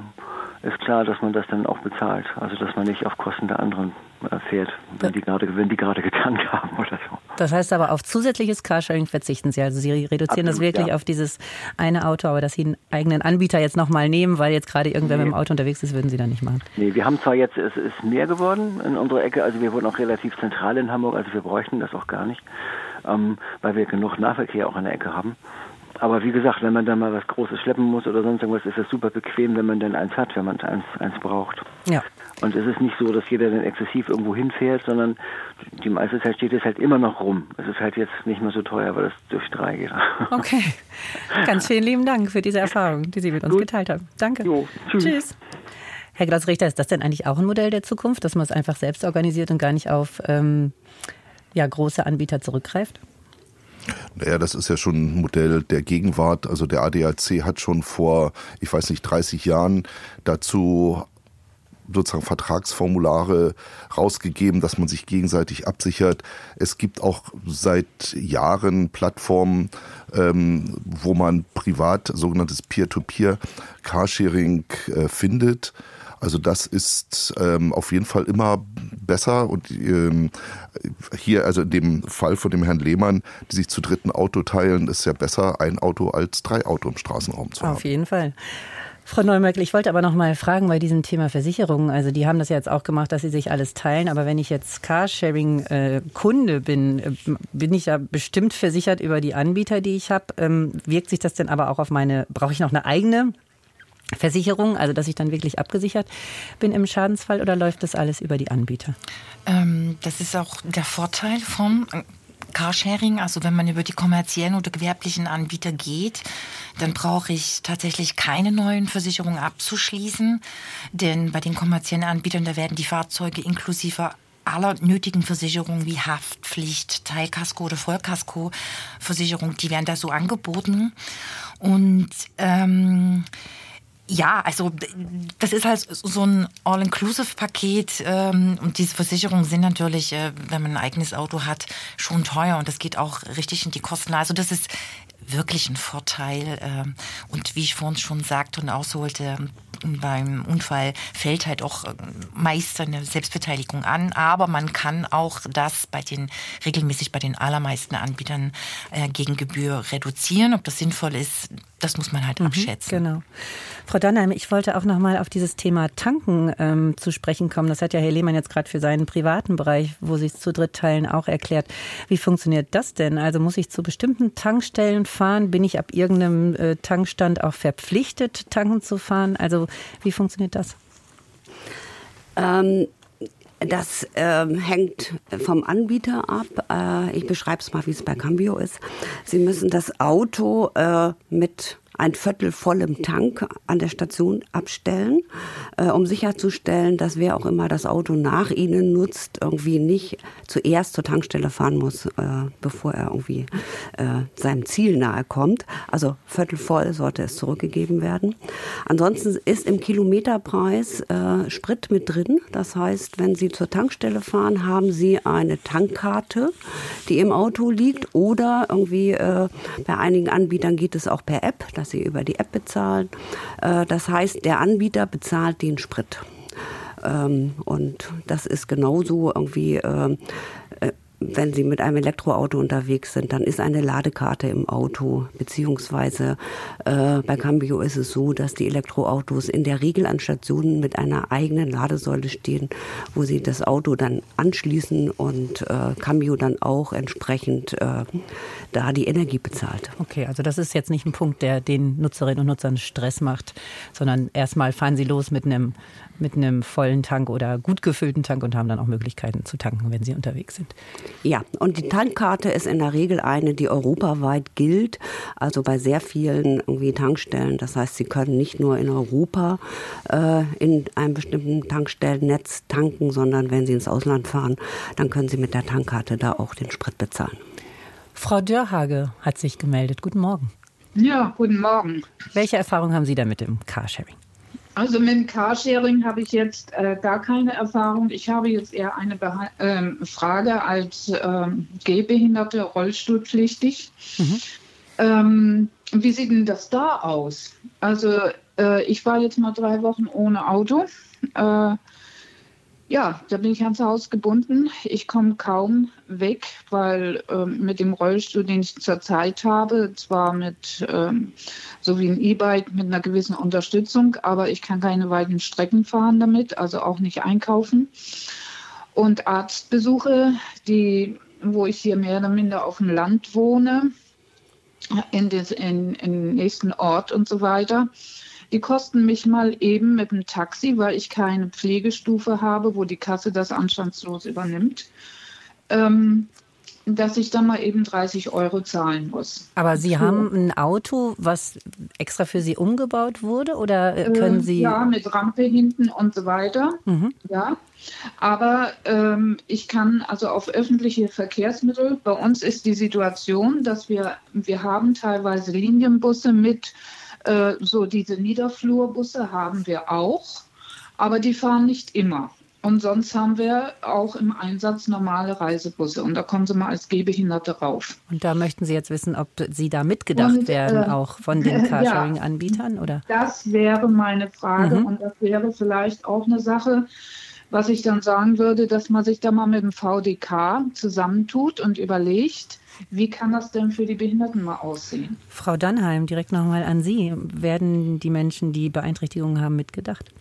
ist klar, dass man das dann auch bezahlt. Also dass man nicht auf Kosten der anderen äh, fährt, wenn die gerade, wenn die gerade getankt haben oder so. Das heißt aber auf zusätzliches Carsharing verzichten Sie. Also Sie reduzieren Absolut, das wirklich ja. auf dieses eine Auto, aber dass Sie einen eigenen Anbieter jetzt nochmal nehmen, weil jetzt gerade irgendwer nee. mit dem Auto unterwegs ist, würden Sie dann nicht machen. Nee, wir haben zwar jetzt, es ist mehr geworden in unserer Ecke, also wir wohnen auch relativ zentral in Hamburg, also wir bräuchten das auch gar nicht, ähm, weil wir genug Nahverkehr auch in der Ecke haben. Aber wie gesagt, wenn man dann mal was Großes schleppen muss oder sonst irgendwas, ist es super bequem, wenn man dann eins hat, wenn man eins, eins braucht. Ja. Und es ist nicht so, dass jeder dann exzessiv irgendwo hinfährt, sondern die meiste Zeit steht es halt immer noch rum. Es ist halt jetzt nicht mehr so teuer, weil es durch drei geht. Okay. Ganz vielen lieben Dank für diese Erfahrung, die Sie mit uns Gut. geteilt haben. Danke. Jo, tschüss. tschüss. Herr Glas-Richter, ist das denn eigentlich auch ein Modell der Zukunft, dass man es einfach selbst organisiert und gar nicht auf ähm, ja, große Anbieter zurückgreift? Naja, das ist ja schon ein Modell der Gegenwart. Also der ADAC hat schon vor, ich weiß nicht, 30 Jahren dazu sozusagen Vertragsformulare rausgegeben, dass man sich gegenseitig absichert. Es gibt auch seit Jahren Plattformen, ähm, wo man privat sogenanntes Peer-to-Peer-Carsharing äh, findet. Also das ist ähm, auf jeden Fall immer besser und ähm, hier, also in dem Fall von dem Herrn Lehmann, die sich zu dritten Auto teilen, ist ja besser, ein Auto als drei Auto im Straßenraum zu auf haben. Auf jeden Fall. Frau Neumerkel, ich wollte aber noch mal fragen bei diesem Thema Versicherungen. Also die haben das ja jetzt auch gemacht, dass sie sich alles teilen. Aber wenn ich jetzt Carsharing-Kunde äh, bin, äh, bin ich ja bestimmt versichert über die Anbieter, die ich habe. Ähm, wirkt sich das denn aber auch auf meine, brauche ich noch eine eigene Versicherung, also dass ich dann wirklich abgesichert bin im Schadensfall oder läuft das alles über die Anbieter? Ähm, das ist auch der Vorteil vom Carsharing, also wenn man über die kommerziellen oder gewerblichen Anbieter geht, dann brauche ich tatsächlich keine neuen Versicherungen abzuschließen, denn bei den kommerziellen Anbietern, da werden die Fahrzeuge inklusive aller nötigen Versicherungen wie Haftpflicht, Teilkasko oder Vollkasko-Versicherung, die werden da so angeboten. Und ähm, ja, also das ist halt so ein All-Inclusive-Paket ähm, und diese Versicherungen sind natürlich, äh, wenn man ein eigenes Auto hat, schon teuer und das geht auch richtig in die Kosten. Also das ist wirklich ein Vorteil. Ähm, und wie ich vorhin schon sagte und ausholte, beim Unfall fällt halt auch äh, meist eine Selbstbeteiligung an, aber man kann auch das bei den regelmäßig bei den allermeisten Anbietern äh, gegen Gebühr reduzieren. Ob das sinnvoll ist, das muss man halt mhm, abschätzen. Genau. Frau Dannheim, ich wollte auch noch mal auf dieses Thema Tanken ähm, zu sprechen kommen. Das hat ja Herr Lehmann jetzt gerade für seinen privaten Bereich, wo Sie es zu dritt teilen, auch erklärt. Wie funktioniert das denn? Also muss ich zu bestimmten Tankstellen fahren? Bin ich ab irgendeinem äh, Tankstand auch verpflichtet, tanken zu fahren? Also wie funktioniert das? Ähm, das äh, hängt vom Anbieter ab. Äh, ich beschreibe es mal, wie es bei Cambio ist. Sie müssen das Auto äh, mit ein Viertel vollem Tank an der Station abstellen, äh, um sicherzustellen, dass wer auch immer das Auto nach ihnen nutzt, irgendwie nicht zuerst zur Tankstelle fahren muss, äh, bevor er irgendwie äh, seinem Ziel nahe kommt. Also Viertel voll sollte es zurückgegeben werden. Ansonsten ist im Kilometerpreis äh, Sprit mit drin. Das heißt, wenn Sie zur Tankstelle fahren, haben Sie eine Tankkarte, die im Auto liegt oder irgendwie äh, bei einigen Anbietern geht es auch per App. Das sie über die App bezahlen. Äh, das heißt, der Anbieter bezahlt den Sprit. Ähm, und das ist genauso irgendwie ähm, äh, wenn Sie mit einem Elektroauto unterwegs sind, dann ist eine Ladekarte im Auto, beziehungsweise äh, bei Cambio ist es so, dass die Elektroautos in der Regel an Stationen mit einer eigenen Ladesäule stehen, wo sie das Auto dann anschließen und äh, Cambio dann auch entsprechend äh, da die Energie bezahlt. Okay, also das ist jetzt nicht ein Punkt, der den Nutzerinnen und Nutzern Stress macht, sondern erstmal fahren sie los mit einem mit einem vollen Tank oder gut gefüllten Tank und haben dann auch Möglichkeiten zu tanken, wenn sie unterwegs sind. Ja, und die Tankkarte ist in der Regel eine, die europaweit gilt, also bei sehr vielen irgendwie Tankstellen. Das heißt, Sie können nicht nur in Europa äh, in einem bestimmten Tankstellennetz tanken, sondern wenn Sie ins Ausland fahren, dann können Sie mit der Tankkarte da auch den Sprit bezahlen. Frau Dörhage hat sich gemeldet. Guten Morgen. Ja, guten Morgen. Welche Erfahrung haben Sie da mit dem Carsharing? Also mit dem Carsharing habe ich jetzt äh, gar keine Erfahrung. Ich habe jetzt eher eine Beha ähm, Frage als ähm, Gehbehinderte, rollstuhlpflichtig. Mhm. Ähm, wie sieht denn das da aus? Also äh, ich war jetzt mal drei Wochen ohne Auto. Äh, ja, da bin ich ans Haus gebunden. Ich komme kaum weg, weil ähm, mit dem Rollstuhl, den ich zurzeit habe, zwar mit ähm, so wie ein E-Bike mit einer gewissen Unterstützung, aber ich kann keine weiten Strecken fahren damit, also auch nicht einkaufen. Und Arztbesuche, die, wo ich hier mehr oder minder auf dem Land wohne, in, des, in, in nächsten Ort und so weiter, die kosten mich mal eben mit dem Taxi, weil ich keine Pflegestufe habe, wo die Kasse das anstandslos übernimmt. Ähm, dass ich dann mal eben 30 Euro zahlen muss. Aber Sie haben ein Auto, was extra für Sie umgebaut wurde oder äh, können Sie? Ja, mit Rampe hinten und so weiter. Mhm. Ja. Aber ähm, ich kann also auf öffentliche Verkehrsmittel, bei uns ist die Situation, dass wir, wir haben teilweise Linienbusse mit äh, so diese Niederflurbusse haben wir auch, aber die fahren nicht immer. Und sonst haben wir auch im Einsatz normale Reisebusse und da kommen sie mal als Gehbehinderte rauf. Und da möchten Sie jetzt wissen, ob Sie da mitgedacht und, werden, äh, auch von den Carsharing-Anbietern? oder? Das wäre meine Frage mhm. und das wäre vielleicht auch eine Sache, was ich dann sagen würde, dass man sich da mal mit dem VDK zusammentut und überlegt, wie kann das denn für die Behinderten mal aussehen? Frau Dannheim, direkt nochmal an Sie. Werden die Menschen, die Beeinträchtigungen haben, mitgedacht?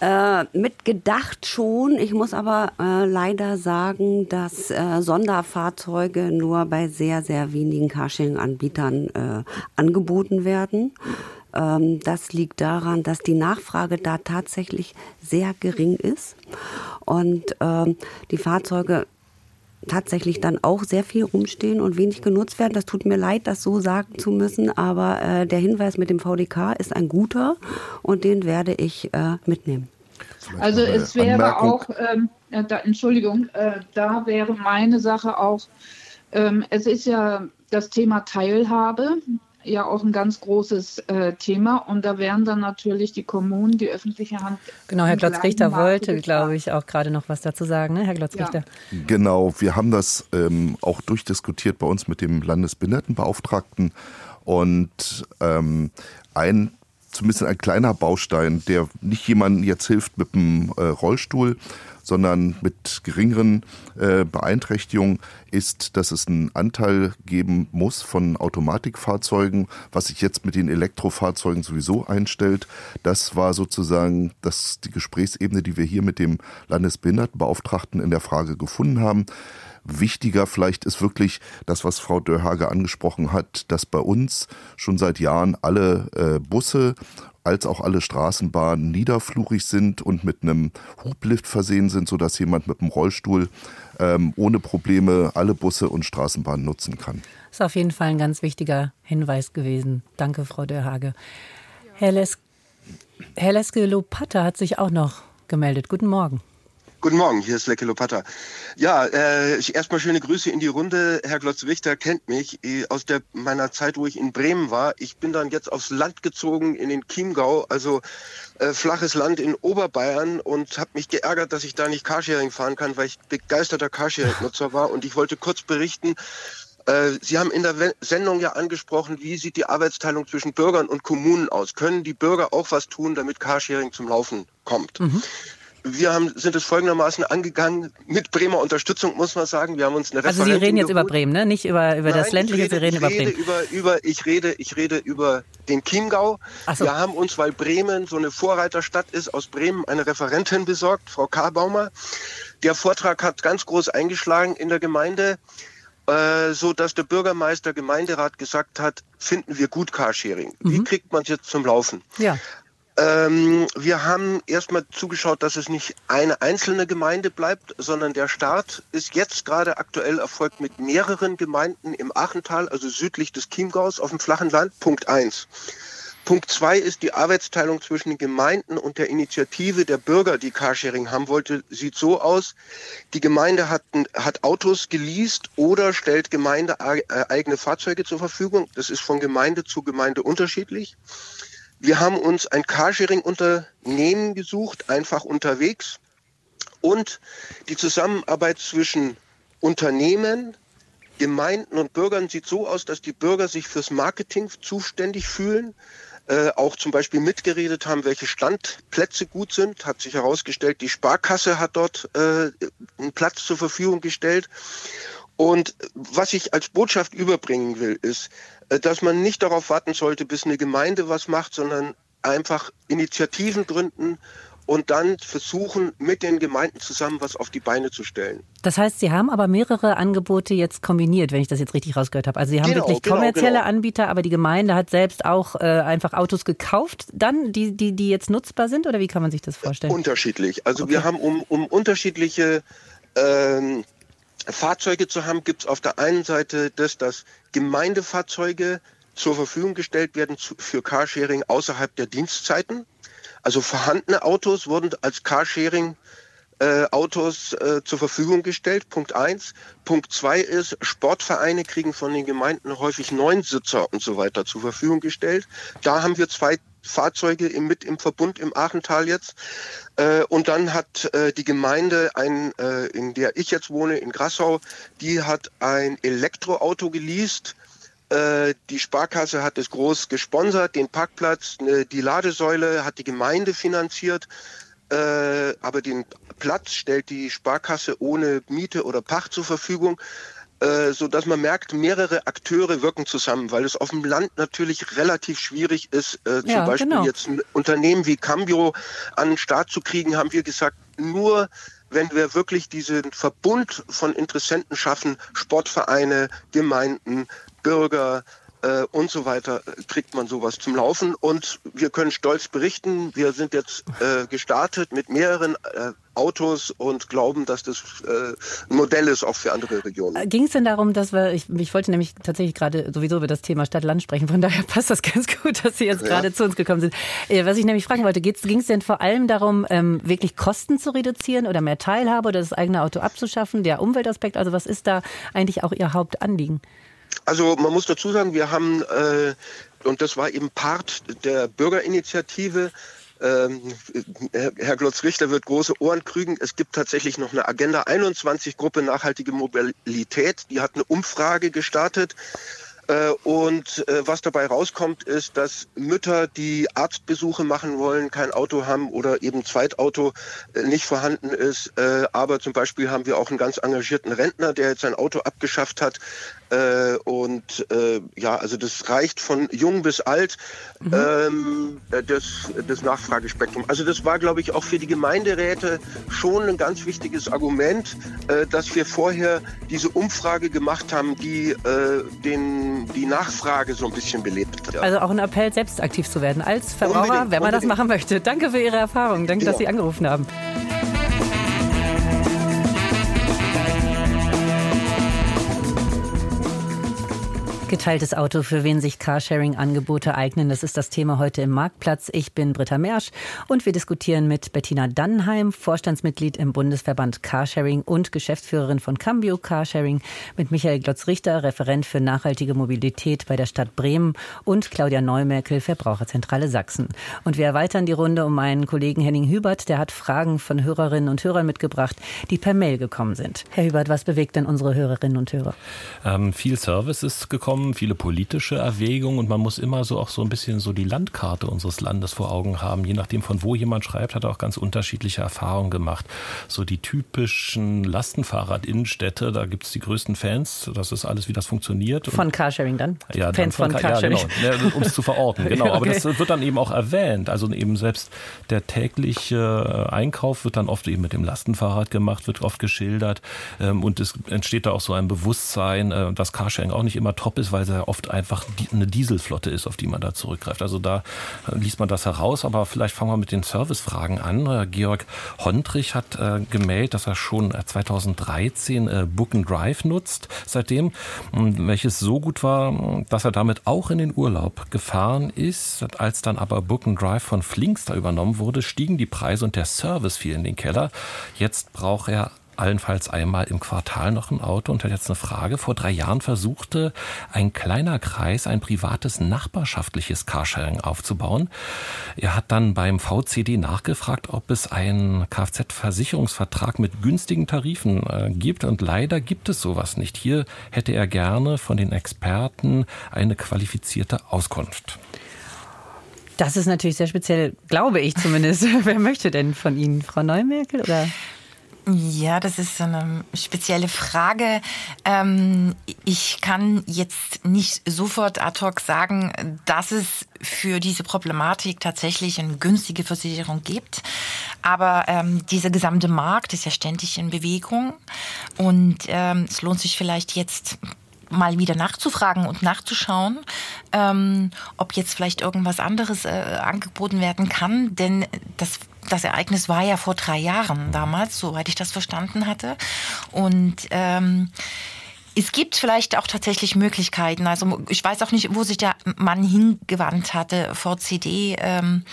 Äh, mitgedacht schon. Ich muss aber äh, leider sagen, dass äh, Sonderfahrzeuge nur bei sehr, sehr wenigen Carsharing-Anbietern äh, angeboten werden. Ähm, das liegt daran, dass die Nachfrage da tatsächlich sehr gering ist und ähm, die Fahrzeuge tatsächlich dann auch sehr viel rumstehen und wenig genutzt werden. Das tut mir leid, das so sagen zu müssen, aber äh, der Hinweis mit dem VDK ist ein guter und den werde ich äh, mitnehmen. Also es wäre Anmerkung. auch, ähm, da, Entschuldigung, äh, da wäre meine Sache auch, ähm, es ist ja das Thema Teilhabe ja auch ein ganz großes äh, Thema und da wären dann natürlich die Kommunen, die öffentliche Hand. Genau, Herr Glotz-Richter wollte, glaube ich, auch gerade noch was dazu sagen, ne? Herr Glotz-Richter. Ja. Genau, wir haben das ähm, auch durchdiskutiert bei uns mit dem Landesbehindertenbeauftragten und ähm, ein zumindest ein kleiner Baustein, der nicht jemandem jetzt hilft mit dem äh, Rollstuhl, sondern mit geringeren äh, Beeinträchtigungen ist, dass es einen Anteil geben muss von Automatikfahrzeugen, was sich jetzt mit den Elektrofahrzeugen sowieso einstellt. Das war sozusagen das, die Gesprächsebene, die wir hier mit dem Landesbehindertenbeauftragten in der Frage gefunden haben. Wichtiger vielleicht ist wirklich das, was Frau Dörhage angesprochen hat, dass bei uns schon seit Jahren alle äh, Busse als auch alle Straßenbahnen niederflurig sind und mit einem Hublift versehen sind, sodass jemand mit einem Rollstuhl ähm, ohne Probleme alle Busse und Straßenbahnen nutzen kann. Das ist auf jeden Fall ein ganz wichtiger Hinweis gewesen. Danke, Frau Dörhage. Herr, Les Herr Leske-Lopata hat sich auch noch gemeldet. Guten Morgen. Guten Morgen, hier ist Lecke Lopata. Ja, äh, erstmal schöne Grüße in die Runde. Herr Glotz-Wichter kennt mich äh, aus der, meiner Zeit, wo ich in Bremen war. Ich bin dann jetzt aufs Land gezogen in den Chiemgau, also äh, flaches Land in Oberbayern und habe mich geärgert, dass ich da nicht Carsharing fahren kann, weil ich begeisterter Carsharing-Nutzer war. Und ich wollte kurz berichten, äh, Sie haben in der Sendung ja angesprochen, wie sieht die Arbeitsteilung zwischen Bürgern und Kommunen aus? Können die Bürger auch was tun, damit Carsharing zum Laufen kommt? Mhm wir haben, sind es folgendermaßen angegangen, mit Bremer Unterstützung, muss man sagen. Wir haben uns eine Also Sie reden jetzt geholt. über Bremen, ne? nicht über, über Nein, das ländliche, rede, Sie reden über Bremen. Über, über, ich, rede, ich rede über den Chiemgau. So. Wir haben uns, weil Bremen so eine Vorreiterstadt ist, aus Bremen eine Referentin besorgt, Frau Karbaumer. Der Vortrag hat ganz groß eingeschlagen in der Gemeinde äh, so dass der Bürgermeister, Gemeinderat gesagt hat, finden wir gut Carsharing. Mhm. Wie kriegt man es jetzt zum Laufen? Ja. Ähm, wir haben erstmal zugeschaut, dass es nicht eine einzelne Gemeinde bleibt, sondern der Start ist jetzt gerade aktuell erfolgt mit mehreren Gemeinden im Achental, also südlich des Chiemgaus auf dem flachen Land. Punkt eins. Punkt zwei ist die Arbeitsteilung zwischen den Gemeinden und der Initiative der Bürger, die Carsharing haben wollte, sieht so aus. Die Gemeinde hat, hat Autos geleast oder stellt Gemeinde äh, eigene Fahrzeuge zur Verfügung. Das ist von Gemeinde zu Gemeinde unterschiedlich. Wir haben uns ein Carsharing-Unternehmen gesucht, einfach unterwegs. Und die Zusammenarbeit zwischen Unternehmen, Gemeinden und Bürgern sieht so aus, dass die Bürger sich fürs Marketing zuständig fühlen, äh, auch zum Beispiel mitgeredet haben, welche Standplätze gut sind. Hat sich herausgestellt, die Sparkasse hat dort äh, einen Platz zur Verfügung gestellt. Und was ich als Botschaft überbringen will, ist, äh, dass man nicht darauf warten sollte, bis eine Gemeinde was macht, sondern einfach Initiativen gründen und dann versuchen, mit den Gemeinden zusammen was auf die Beine zu stellen. Das heißt, Sie haben aber mehrere Angebote jetzt kombiniert, wenn ich das jetzt richtig rausgehört habe. Also Sie haben genau, wirklich genau, kommerzielle genau, genau. Anbieter, aber die Gemeinde hat selbst auch äh, einfach Autos gekauft, dann, die, die, die jetzt nutzbar sind, oder wie kann man sich das vorstellen? Unterschiedlich. Also okay. wir haben um, um unterschiedliche ähm, Fahrzeuge zu haben, gibt es auf der einen Seite das, dass Gemeindefahrzeuge zur Verfügung gestellt werden für Carsharing außerhalb der Dienstzeiten. Also vorhandene Autos wurden als Carsharing äh, Autos äh, zur Verfügung gestellt. Punkt eins. Punkt zwei ist, Sportvereine kriegen von den Gemeinden häufig Neunsitzer und so weiter zur Verfügung gestellt. Da haben wir zwei Fahrzeuge im, mit im Verbund im Aachental jetzt. Äh, und dann hat äh, die Gemeinde, ein, äh, in der ich jetzt wohne, in Grassau, die hat ein Elektroauto geleast. Äh, die Sparkasse hat es groß gesponsert, den Parkplatz, ne, die Ladesäule hat die Gemeinde finanziert. Äh, aber den Platz stellt die Sparkasse ohne Miete oder Pacht zur Verfügung äh, so dass man merkt, mehrere Akteure wirken zusammen, weil es auf dem Land natürlich relativ schwierig ist, äh, zum ja, Beispiel genau. jetzt ein Unternehmen wie Cambio an den Start zu kriegen, haben wir gesagt, nur wenn wir wirklich diesen Verbund von Interessenten schaffen, Sportvereine, Gemeinden, Bürger, äh, und so weiter kriegt man sowas zum Laufen. Und wir können stolz berichten, wir sind jetzt äh, gestartet mit mehreren äh, Autos und glauben, dass das äh, ein Modell ist auch für andere Regionen. Äh, Ging es denn darum, dass wir, ich, ich wollte nämlich tatsächlich gerade sowieso über das Thema Stadt-Land sprechen, von daher passt das ganz gut, dass Sie jetzt ja. gerade zu uns gekommen sind. Äh, was ich nämlich fragen wollte, ging es denn vor allem darum, ähm, wirklich Kosten zu reduzieren oder mehr Teilhabe oder das eigene Auto abzuschaffen, der Umweltaspekt, also was ist da eigentlich auch Ihr Hauptanliegen? Also man muss dazu sagen, wir haben, äh, und das war eben Part der Bürgerinitiative, ähm, Herr Glotz-Richter wird große Ohren kriegen. Es gibt tatsächlich noch eine Agenda 21 Gruppe Nachhaltige Mobilität. Die hat eine Umfrage gestartet Äh, und äh, was dabei rauskommt, ist, dass Mütter, die Arztbesuche machen wollen, kein Auto haben oder eben Zweitauto äh, nicht vorhanden ist. Aber zum Beispiel haben wir auch einen ganz engagierten Rentner, der jetzt sein Auto abgeschafft hat, äh, und äh, ja, also das reicht von jung bis alt, mhm. ähm, das, das Nachfragespektrum. Also das war, glaube ich, auch für die Gemeinderäte schon ein ganz wichtiges Argument, äh, dass wir vorher diese Umfrage gemacht haben, die äh, den, die Nachfrage so ein bisschen belebt hat. Also auch ein Appell, selbst aktiv zu werden als Verbraucher, unbedingt, wenn man unbedingt. das machen möchte. Danke für Ihre Erfahrung. Danke, ja. dass Sie angerufen haben. Geteiltes Auto, für wen sich Carsharing-Angebote eignen, das ist das Thema heute im Marktplatz. Ich bin Britta Mersch und wir diskutieren mit Bettina Dannheim, Vorstandsmitglied im Bundesverband Carsharing und Geschäftsführerin von Cambio Carsharing, mit Michael Glotz-Richter, Referent für nachhaltige Mobilität bei der Stadt Bremen und Claudia Neumerkel, Verbraucherzentrale Sachsen. Und wir erweitern die Runde um meinen Kollegen Henning Hubert, der hat Fragen von Hörerinnen und Hörern mitgebracht, die per Mail gekommen sind. Herr Hubert, was bewegt denn unsere Hörerinnen und Hörer? Ähm, viel Service ist gekommen kommen, viele politische Erwägungen und man muss immer so auch so ein bisschen so die Landkarte unseres Landes vor Augen haben. Je nachdem, von wo jemand schreibt, hat er auch ganz unterschiedliche Erfahrungen gemacht. So die typischen Lastenfahrrad-Innenstädte, da gibt es die größten Fans, das ist alles, wie das funktioniert. Von Carsharing dann? Ja, Fans dann von, von Carsharing. Ja, genau, um es zu verorten, genau. Aber okay. das wird dann eben auch erwähnt. Also eben selbst der tägliche Einkauf wird dann oft eben mit dem Lastenfahrrad gemacht, wird oft geschildert ähm, und es entsteht da auch so ein Bewusstsein, äh, dass Carsharing auch nicht immer top ist, ist, weil es ja oft einfach eine Dieselflotte ist, auf die man da zurückgreift. Also da äh, liest man das heraus, aber vielleicht fangen wir mit den Servicefragen an. Äh, Georg Hontrich hat äh, gemeldet, dass er schon 2013 äh, Book and Drive nutzt seitdem, welches so gut war, dass er damit auch in den Urlaub gefahren ist. Als dann aber Book and Drive von Flinkster übernommen wurde, stiegen die Preise und der Service fiel in den Keller. Jetzt braucht er allenfalls einmal im Quartal noch ein Auto und hat jetzt eine Frage. Vor drei Jahren versuchte ein kleiner Kreis ein privates nachbarschaftliches Carsharing aufzubauen. Er hat dann beim VCD nachgefragt, ob es einen Kfz-Versicherungsvertrag mit günstigen Tarifen äh, gibt und leider gibt es sowas nicht. Hier hätte er gerne von den Experten eine qualifizierte Auskunft. Das ist natürlich sehr speziell, glaube ich zumindest. Wer möchte denn von Ihnen, Frau Neumerkel oder? Ja, das ist eine spezielle Frage. Ähm, ich kann jetzt nicht sofort ad hoc sagen, dass es für diese Problematik tatsächlich eine günstige Versicherung gibt. Aber ähm, dieser gesamte Markt ist ja ständig in Bewegung und ähm, es lohnt sich vielleicht jetzt mal wieder nachzufragen und nachzuschauen, ob jetzt vielleicht irgendwas anderes äh, angeboten werden kann. Denn das, das Ereignis war ja vor drei Jahren damals, soweit ich das verstanden hatte. Und ähm, es gibt vielleicht auch tatsächlich Möglichkeiten. Also ich weiß auch nicht, wo sich der Mann hingewandt hatte vor CD. Ähm,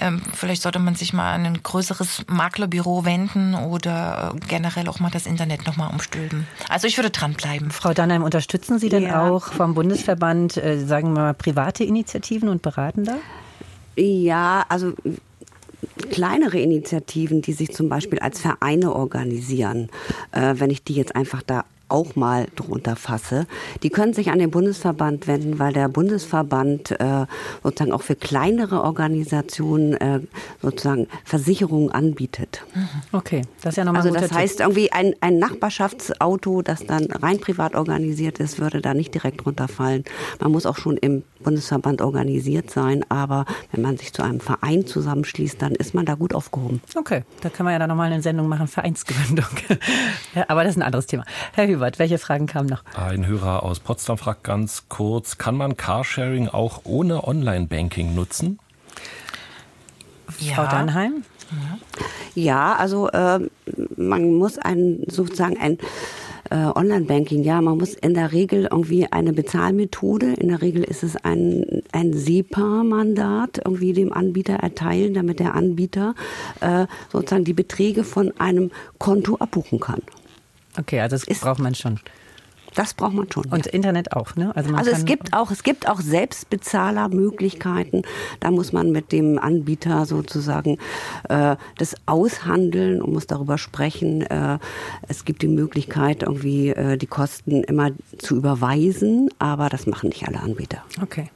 ähm, vielleicht sollte man sich mal an ein größeres Maklerbüro wenden oder generell auch mal das Internet nochmal umstülpen. Also ich würde dranbleiben. Frau Dannheim, unterstützen Sie denn ja. auch vom Bundesverband, äh, sagen wir mal, private Initiativen und beraten da? Ja, also kleinere Initiativen, die sich zum Beispiel als Vereine organisieren, äh, wenn ich die jetzt einfach da auch mal drunter fasse, die können sich an den Bundesverband wenden, weil der Bundesverband äh, sozusagen auch für kleinere Organisationen äh, sozusagen Versicherungen anbietet. Mhm. Okay, das ist ja nochmal Also das heißt irgendwie ein, ein Nachbarschaftsauto, das dann rein privat organisiert ist, würde da nicht direkt runterfallen. Man muss auch schon im Bundesverband organisiert sein, aber wenn man sich zu einem Verein zusammenschließt, dann ist man da gut aufgehoben. Okay, da können wir ja dann nochmal eine Sendung machen, Vereinsgründung. ja, aber das ist ein anderes Thema. Herr Hubert, welche Fragen kamen noch? Ein Hörer aus Potsdam fragt ganz kurz, kann man Carsharing auch ohne Online-Banking nutzen? Ja. Frau Dannheim? Ja, also äh, man muss ein, sozusagen ein Online-Banking, ja, man muss in der Regel irgendwie eine Bezahlmethode, in der Regel ist es ein, ein SEPA-Mandat irgendwie dem Anbieter erteilen, damit der Anbieter äh, sozusagen die Beträge von einem Konto abbuchen kann. Okay, also das ist, braucht man schon. Das braucht man schon. Und ja. Internet auch, ne? Also, also es gibt auch, es gibt auch Selbstbezahlermöglichkeiten. Da muss man mit dem Anbieter sozusagen äh, das aushandeln und muss darüber sprechen. Äh, es gibt die Möglichkeit, irgendwie äh, die Kosten immer zu überweisen, aber das machen nicht alle Anbieter. Okay.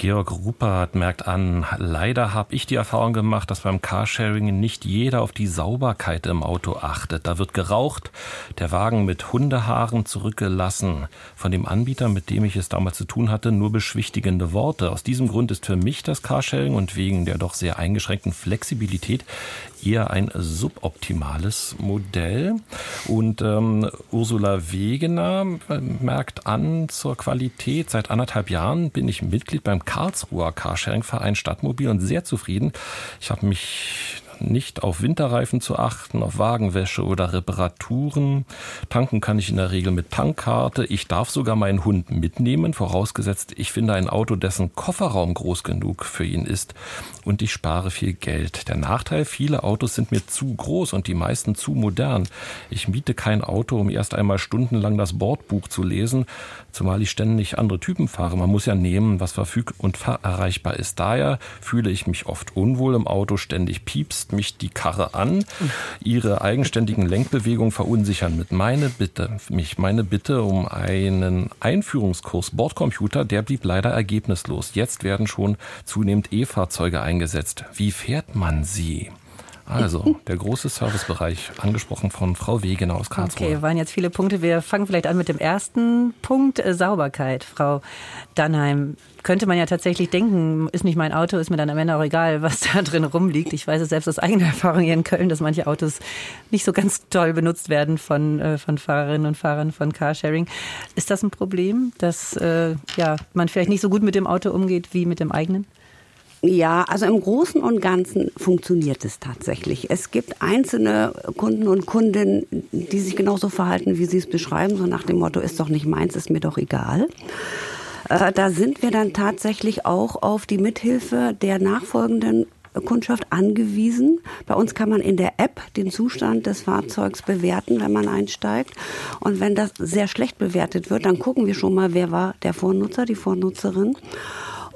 Georg Ruppert merkt an, leider habe ich die Erfahrung gemacht, dass beim Carsharing nicht jeder auf die Sauberkeit im Auto achtet. Da wird geraucht, der Wagen mit Hundehaaren zurückgelassen. Von dem Anbieter, mit dem ich es damals zu tun hatte, nur beschwichtigende Worte. Aus diesem Grund ist für mich das Carsharing und wegen der doch sehr eingeschränkten Flexibilität eher ein suboptimales Modell. Und ähm, Ursula Wegener merkt an zur Qualität. Seit anderthalb Jahren bin ich Mitglied beim Karlsruher Carsharing-Verein Stadtmobil und sehr zufrieden. Ich habe mich nicht auf Winterreifen zu achten, auf Wagenwäsche oder Reparaturen. Tanken kann ich in der Regel mit Tankkarte. Ich darf sogar meinen Hund mitnehmen, vorausgesetzt, ich finde ein Auto, dessen Kofferraum groß genug für ihn ist. Und ich spare viel Geld. Der Nachteil, viele Autos sind mir zu groß und die meisten zu modern. Ich miete kein Auto, um erst einmal stundenlang das Bordbuch zu lesen, zumal ich ständig andere Typen fahre. Man muss ja nehmen, was verfüg- und erreichbar ist. Daher fühle ich mich oft unwohl im Auto, ständig piepst fasst mich die Karre an. Ihre eigenständigen Lenkbewegungen verunsichern mit. Meine Bitte, mich, meine Bitte um einen Einführungskurs Bordcomputer, der blieb leider ergebnislos. Jetzt werden schon zunehmend E-Fahrzeuge eingesetzt. Wie fährt man sie? Also, der große Servicebereich, angesprochen von Frau Wegener aus Karlsruhe. Okay, waren jetzt viele Punkte. Wir fangen vielleicht an mit dem ersten Punkt, äh, Sauberkeit. Frau Dannheim, könnte man ja tatsächlich denken, ist nicht mein Auto, ist mir dann am Ende auch egal, was da drin rumliegt. Ich weiß es selbst aus eigener Erfahrung hier in Köln, dass manche Autos nicht so ganz toll benutzt werden von, äh, von Fahrerinnen und Fahrern von Carsharing. Ist das ein Problem, dass äh, ja, man vielleicht nicht so gut mit dem Auto umgeht wie mit dem eigenen? Ja, also im Großen und Ganzen funktioniert es tatsächlich. Es gibt einzelne Kunden und Kundinnen, die sich genauso verhalten, wie Sie es beschreiben, so nach dem Motto, ist doch nicht meins, ist mir doch egal. Äh, da sind wir dann tatsächlich auch auf die Mithilfe der nachfolgenden Kundschaft angewiesen. Bei uns kann man in der App den Zustand des Fahrzeugs bewerten, wenn man einsteigt. Und wenn das sehr schlecht bewertet wird, dann gucken wir schon mal, wer war der Vornutzer, die Vornutzerin.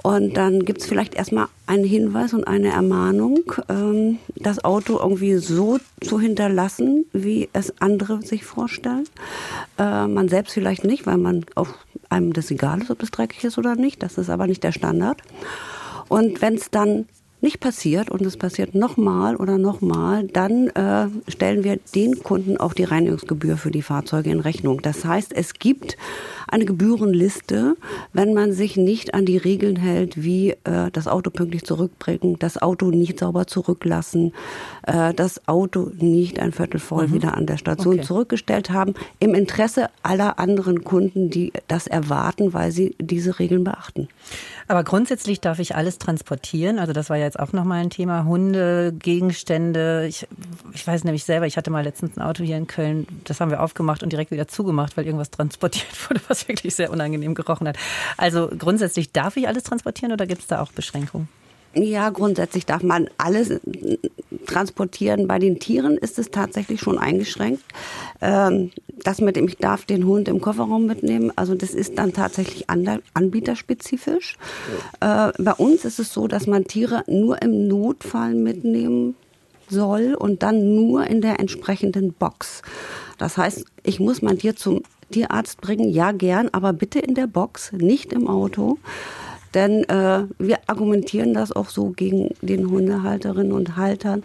Und dann gibt es vielleicht erstmal einen Hinweis und eine Ermahnung, ähm, das Auto irgendwie so zu hinterlassen, wie es andere sich vorstellen. Äh, man selbst vielleicht nicht, weil man auf einem das egal ist, ob das dreckig ist oder nicht. Das ist aber nicht der Standard. Und wenn es dann nicht passiert und es passiert nochmal oder nochmal, dann äh, stellen wir den Kunden auch die Reinigungsgebühr für die Fahrzeuge in Rechnung. Das heißt, es gibt eine Gebührenliste, wenn man sich nicht an die Regeln hält, wie äh, das Auto pünktlich zurückbringen, das Auto nicht sauber zurücklassen, äh, das Auto nicht ein Viertel voll mhm. wieder an der Station okay. zurückgestellt haben, im Interesse aller anderen Kunden, die das erwarten, weil sie diese Regeln beachten. Aber grundsätzlich darf ich alles transportieren. Also das war ja jetzt auch nochmal ein Thema. Hunde, Gegenstände. Ich, ich weiß nämlich selber, ich hatte mal letztens ein Auto hier in Köln, das haben wir aufgemacht und direkt wieder zugemacht, weil irgendwas transportiert wurde, was wirklich sehr unangenehm gerochen hat. Also grundsätzlich darf ich alles transportieren oder gibt es da auch Beschränkungen? Ja, grundsätzlich darf man alles transportieren. Bei den Tieren ist es tatsächlich schon eingeschränkt. Ähm, das mit dem, ich darf den Hund im Kofferraum mitnehmen, also das ist dann tatsächlich anbieterspezifisch. Äh, bei uns ist es so, dass man Tiere nur im Notfall mitnehmen soll und dann nur in der entsprechenden Box. Das heißt, ich muss mein Tier zum Tierarzt bringen, ja gern, aber bitte in der Box, nicht im Auto. Denn äh, wir argumentieren das auch so gegen den Hundehalterinnen und Haltern,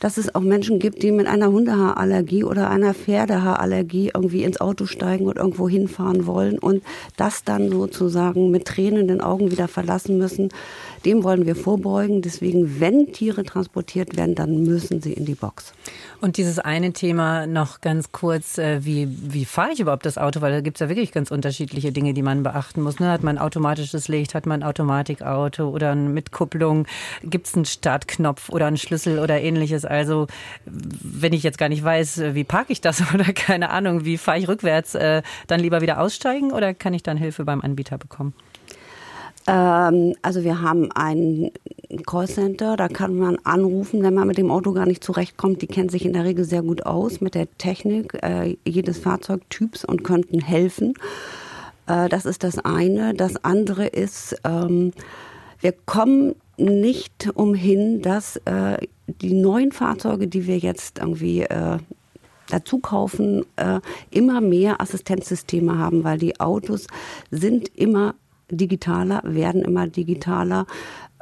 dass es auch Menschen gibt, die mit einer Hundehaarallergie oder einer Pferdehaarallergie irgendwie ins Auto steigen und irgendwo hinfahren wollen und das dann sozusagen mit tränenden Augen wieder verlassen müssen. Dem wollen wir vorbeugen. Deswegen, wenn Tiere transportiert werden, dann müssen sie in die Box. Und dieses eine Thema noch ganz kurz, äh, wie, wie fahre ich überhaupt das Auto? Weil da gibt es ja wirklich ganz unterschiedliche Dinge, die man beachten muss. Ne? Hat man automatisches Licht, hat man Automatikauto oder mit Kupplung? Gibt es einen Startknopf oder einen Schlüssel oder ähnliches? Also wenn ich jetzt gar nicht weiß, wie parke ich das oder keine Ahnung, wie fahre ich rückwärts, äh, dann lieber wieder aussteigen oder kann ich dann Hilfe beim Anbieter bekommen? Ähm, also wir haben ein Callcenter, da kann man anrufen, wenn man mit dem Auto gar nicht zurechtkommt. Die kennen sich in der Regel sehr gut aus mit der Technik äh, jedes Fahrzeugtyps und könnten helfen. Äh, das ist das eine. Das andere ist, ähm, wir kommen nicht umhin, dass äh, die neuen Fahrzeuge, die wir jetzt irgendwie äh, dazu kaufen, äh, immer mehr Assistenzsysteme haben, weil die Autos sind immer digitaler, werden immer digitaler.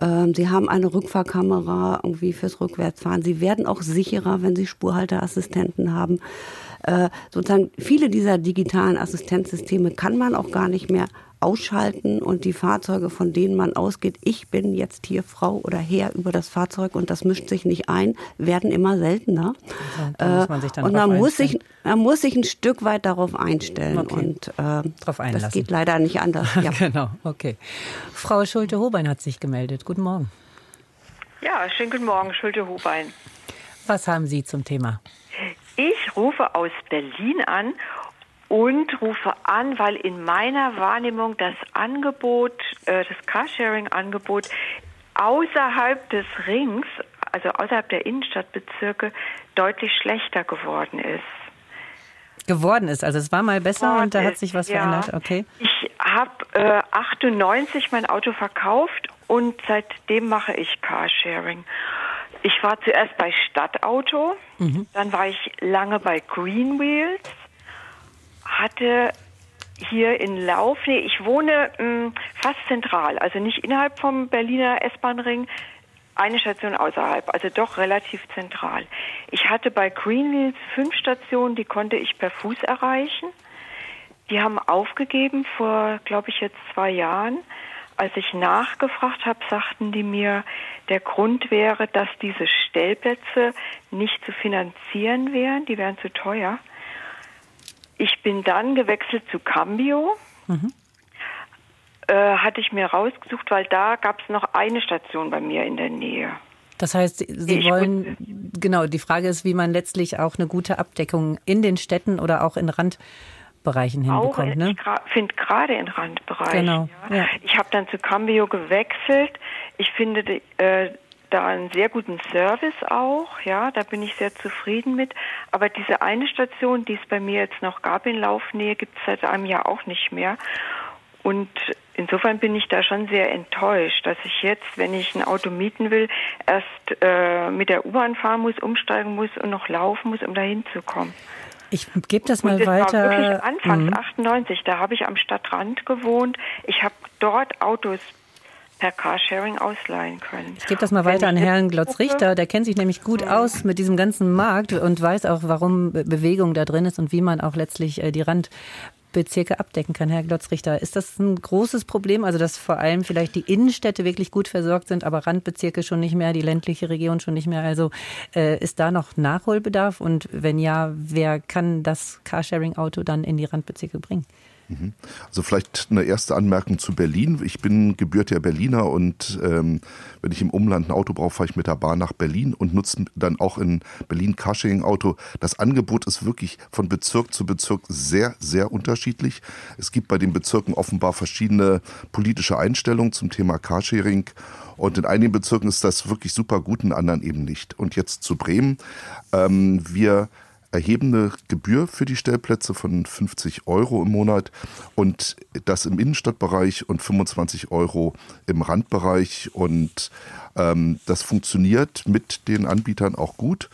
Ähm, sie haben eine Rückfahrkamera irgendwie fürs Rückwärtsfahren. Sie werden auch sicherer, wenn sie Spurhalteassistenten haben. Äh, sozusagen viele dieser digitalen Assistenzsysteme kann man auch gar nicht mehr ausschalten und die Fahrzeuge, von denen man ausgeht, ich bin jetzt hier Frau oder Herr über das Fahrzeug und das mischt sich nicht ein, werden immer seltener. Also, man und man muss, sich, man muss sich ein Stück weit darauf einstellen okay. und äh, drauf das geht leider nicht anders. Ja. genau, okay. Frau Schulte-Hobein hat sich gemeldet. Guten Morgen. Ja, schönen guten Morgen, Schulte-Hobein. Was haben Sie zum Thema? Ich rufe aus Berlin an und rufe an, weil in meiner Wahrnehmung das Angebot, äh, das Carsharing-Angebot außerhalb des Rings, also außerhalb der Innenstadtbezirke, deutlich schlechter geworden ist. Geworden ist, also es war mal besser geworden und da hat sich was ja. verändert, okay? Ich habe äh, 98 mein Auto verkauft und seitdem mache ich Carsharing. Ich war zuerst bei Stadtauto, mhm. dann war ich lange bei Green Wheels hatte hier in Lauf, nee, ich wohne mh, hm, fast zentral, also nicht innerhalb vom Berliner S-Bahn-Ring, eine Station außerhalb, also doch relativ zentral. Ich hatte bei Greenwheels fünf Stationen, die konnte ich per Fuß erreichen. Die haben aufgegeben vor, glaube ich, jetzt zwei Jahren. Als ich nachgefragt habe, sagten die mir, der Grund wäre, dass diese Stellplätze nicht zu finanzieren wären, die wären zu teuer. Ich bin dann gewechselt zu Cambio. Mhm. Äh, hatte ich mir rausgesucht, weil da gab es noch eine Station bei mir in der Nähe. Das heißt, Sie ich wollen, genau, die Frage ist, wie man letztlich auch eine gute Abdeckung in den Städten oder auch in Randbereichen hinbekommt. Auch, ne? Ich finde gerade in Randbereichen. Genau. Ja. Ja. Ich habe dann zu Cambio gewechselt. Ich finde, äh, da einen sehr guten Service auch, ja, da bin ich sehr zufrieden mit. Aber diese eine Station, die es bei mir jetzt noch gab in Laufnähe, gibt es seit einem Jahr auch nicht mehr. Und insofern bin ich da schon sehr enttäuscht, dass ich jetzt, wenn ich ein Auto mieten will, erst äh, mit der U-Bahn fahren muss, umsteigen muss und noch laufen muss, um da hinzukommen. Ich gebe das mal das weiter. War wirklich Anfangs mhm. 98, da habe ich am Stadtrand gewohnt. Ich habe dort Autos per Carsharing ausleihen können. Ich gebe das mal weiter an Herrn Glotz-Richter. Der kennt sich nämlich gut aus mit diesem ganzen Markt und weiß auch, warum Bewegung da drin ist und wie man auch letztlich äh, die Randbezirke abdecken kann. Herr Glotz-Richter, ist das ein großes Problem? Also, dass vor allem vielleicht die Innenstädte wirklich gut versorgt sind, aber Randbezirke schon nicht mehr, die ländliche Region schon nicht mehr. Also, äh, ist da noch Nachholbedarf? Und wenn ja, wer kann das Carsharing-Auto dann in die Randbezirke bringen? Mhm. Also vielleicht eine erste Anmerkung zu Berlin. Ich bin gebürtiger Berliner und ähm, wenn ich im Umland ein Auto brauche, fahre ich mit der Bahn nach Berlin und nutze dann auch in Berlin Carsharing-Auto. Das Angebot ist wirklich von Bezirk zu Bezirk sehr, sehr unterschiedlich. Es gibt bei den Bezirken offenbar verschiedene politische Einstellungen zum Thema Carsharing. Und in einigen Bezirken ist das wirklich super gut, in anderen eben nicht. Und jetzt zu Bremen. Ähm, wir erhebende Gebühr für die Stellplätze von 50 Euro im Monat und das im Innenstadtbereich und 25 Euro im Randbereich. Und ähm, das funktioniert mit den Anbietern auch gut.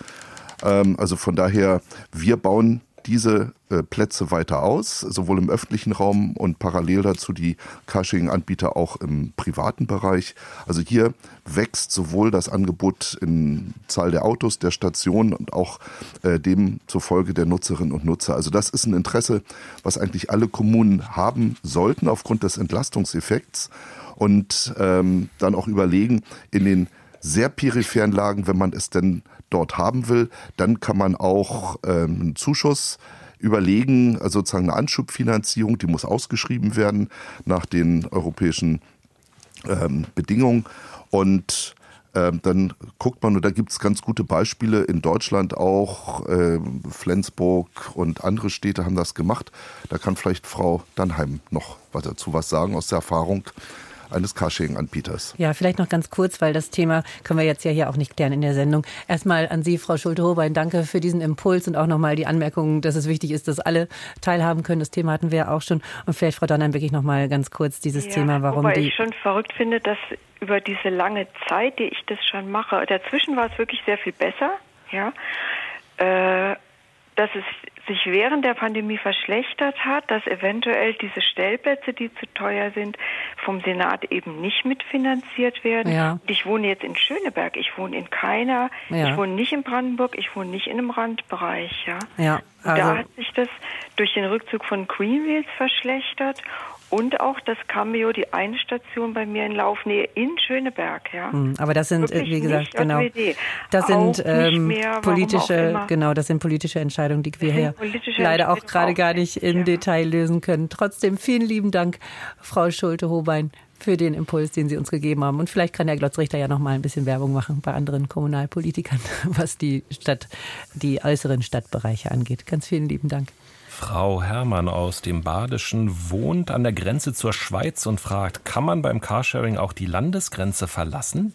Ähm, also von daher, wir bauen diese äh, Plätze weiter aus, sowohl im öffentlichen Raum und parallel dazu die Carsharing-Anbieter auch im privaten Bereich. Also hier wächst sowohl das Angebot in Zahl der Autos, der Stationen und auch äh, demzufolge der Nutzerinnen und Nutzer. Also das ist ein Interesse, was eigentlich alle Kommunen haben sollten aufgrund des Entlastungseffekts und ähm, dann auch überlegen, in den sehr peripheren Lagen, wenn man es denn dort haben will, dann kann man auch ähm, einen Zuschuss überlegen, also sozusagen eine Anschubfinanzierung, die muss ausgeschrieben werden nach den europäischen ähm, Bedingungen. Und ähm, dann guckt man, und da gibt es ganz gute Beispiele in Deutschland auch, äh, Flensburg und andere Städte haben das gemacht. Da kann vielleicht Frau Dannheim noch was dazu was sagen aus der Erfahrung. Eines Carsharing-Anbieters. Ja, vielleicht noch ganz kurz, weil das Thema können wir jetzt ja hier auch nicht klären in der Sendung. Erstmal an Sie, Frau Schulte-Hobein, danke für diesen Impuls und auch nochmal die Anmerkung, dass es wichtig ist, dass alle teilhaben können. Das Thema hatten wir ja auch schon. Und vielleicht, Frau Donnern, wirklich nochmal ganz kurz dieses ja, Thema, warum wobei die... ich schon verrückt finde, dass über diese lange Zeit, die ich das schon mache, dazwischen war es wirklich sehr viel besser, ja, äh, dass es sich während der Pandemie verschlechtert hat, dass eventuell diese Stellplätze, die zu teuer sind, vom Senat eben nicht mitfinanziert werden. Ja. Ich wohne jetzt in Schöneberg, ich wohne in keiner, Ja. ich wohne nicht in Brandenburg, ich wohne nicht in einem Randbereich, ja. Ja, Und da also hat sich das durch den Rückzug von Greenwheels verschlechtert und auch das Cameo, die eine Station bei mir in Laufnähe in Schöneberg, ja. Hm, Aber das sind, äh, Wirklich wie gesagt, genau. Das Auch sind ähm, mehr, politische, genau, das sind politische Entscheidungen, die wir hier leider auch gerade gar nicht im Detail lösen können. Trotzdem vielen lieben Dank, Frau Schulte-Hobein, für den Impuls, den Sie uns gegeben haben. Und vielleicht kann Herr Glotzrichter ja noch mal ein bisschen Werbung machen bei anderen Kommunalpolitikern, was die Stadt, die äußeren Stadtbereiche angeht. Ganz vielen lieben Dank. Frau Herrmann aus dem Badischen wohnt an der Grenze zur Schweiz und fragt, kann man beim Carsharing auch die Landesgrenze verlassen?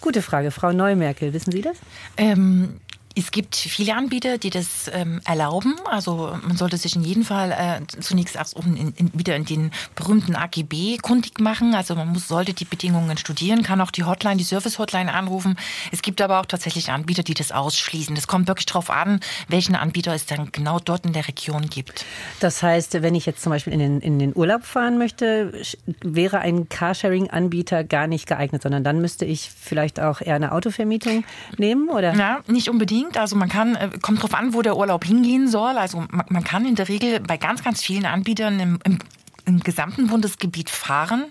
Gute Frage, Frau Neumerkel, wissen Sie das? Ähm, es gibt viele Anbieter, die das ähm, erlauben. Also man sollte sich in jedem Fall äh, zunächst erst um in, in, wieder in den berühmten AGB kundig machen. Also man muss, sollte die Bedingungen studieren, kann auch die Hotline, die Service-Hotline anrufen. Es gibt aber auch tatsächlich Anbieter, die das ausschließen. Das kommt wirklich darauf an, welchen Anbieter es dann genau dort in der Region gibt. Das heißt, wenn ich jetzt zum Beispiel in den, in den Urlaub fahren möchte, wäre ein Carsharing-Anbieter gar nicht geeignet, sondern dann müsste ich vielleicht auch eher eine Autovermietung nehmen, oder? Ja, nicht unbedingt. Also man kann, äh, kommt drauf an, wo der Urlaub hingehen soll. Also man, man kann in der Regel bei ganz, ganz vielen Anbietern im, im im gesamten Bundesgebiet fahren.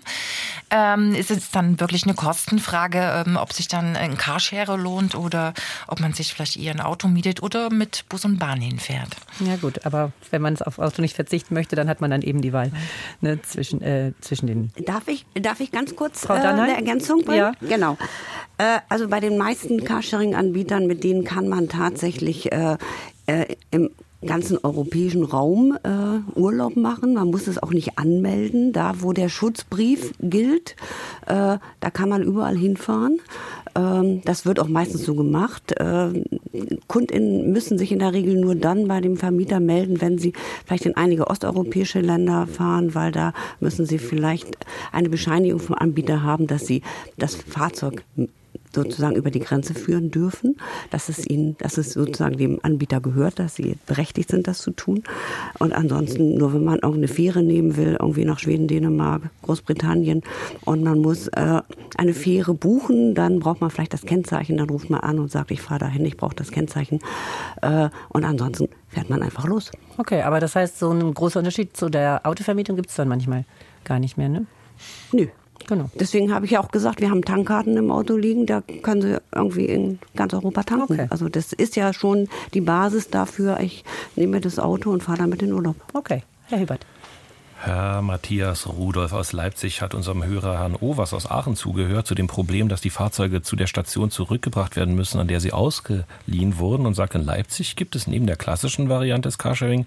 Ähm, ist es dann wirklich eine Kostenfrage, ähm, ob sich dann ein Carshare lohnt oder ob man sich vielleicht eher ein Auto mietet oder mit Bus und Bahn hinfährt. Ja gut, aber wenn man auf Auto nicht verzichten möchte, dann hat man dann eben die Wahl ne, zwischen, äh, zwischen den... Darf ich, darf ich ganz kurz Frau äh, eine Ergänzung bringen? Ja. Genau. Äh, also bei den meisten Carsharing-Anbietern, mit denen kann man tatsächlich äh, äh, im ganzen europäischen Raum äh, Urlaub machen. Man muss es auch nicht anmelden. Da, wo der Schutzbrief gilt, äh, da kann man überall hinfahren. Ähm, das wird auch meistens so gemacht. Ähm, KundInnen müssen sich in der Regel nur dann bei dem Vermieter melden, wenn sie vielleicht in einige osteuropäische Länder fahren, weil da müssen sie vielleicht eine Bescheinigung vom Anbieter haben, dass sie das Fahrzeug sozusagen über die Grenze führen dürfen, dass es ihnen, dass es sozusagen dem Anbieter gehört, dass sie berechtigt sind, das zu tun. Und ansonsten, nur wenn man irgendeine Fähre nehmen will, irgendwie nach Schweden, Dänemark, Großbritannien und man muss äh, eine Fähre buchen, dann braucht man vielleicht das Kennzeichen, dann ruft man an und sagt, ich fahre dahin, ich brauche das Kennzeichen. Äh, und ansonsten fährt man einfach los. Okay, aber das heißt, so ein großer Unterschied zu der Autovermietung gibt es dann manchmal gar nicht mehr, ne? Nö. Genau. Deswegen habe ich ja auch gesagt, wir haben Tankkarten im Auto liegen, da können Sie irgendwie in ganz Europa tanken. Okay. Also das ist ja schon die Basis dafür, ich nehme das Auto und fahre damit in Urlaub. Okay, Herr Hilbert. Herr Matthias Rudolf aus Leipzig hat unserem Hörer Herrn Overs aus Aachen zugehört zu dem Problem, dass die Fahrzeuge zu der Station zurückgebracht werden müssen, an der sie ausgeliehen wurden und sagt, in Leipzig gibt es neben der klassischen Variante des Carsharing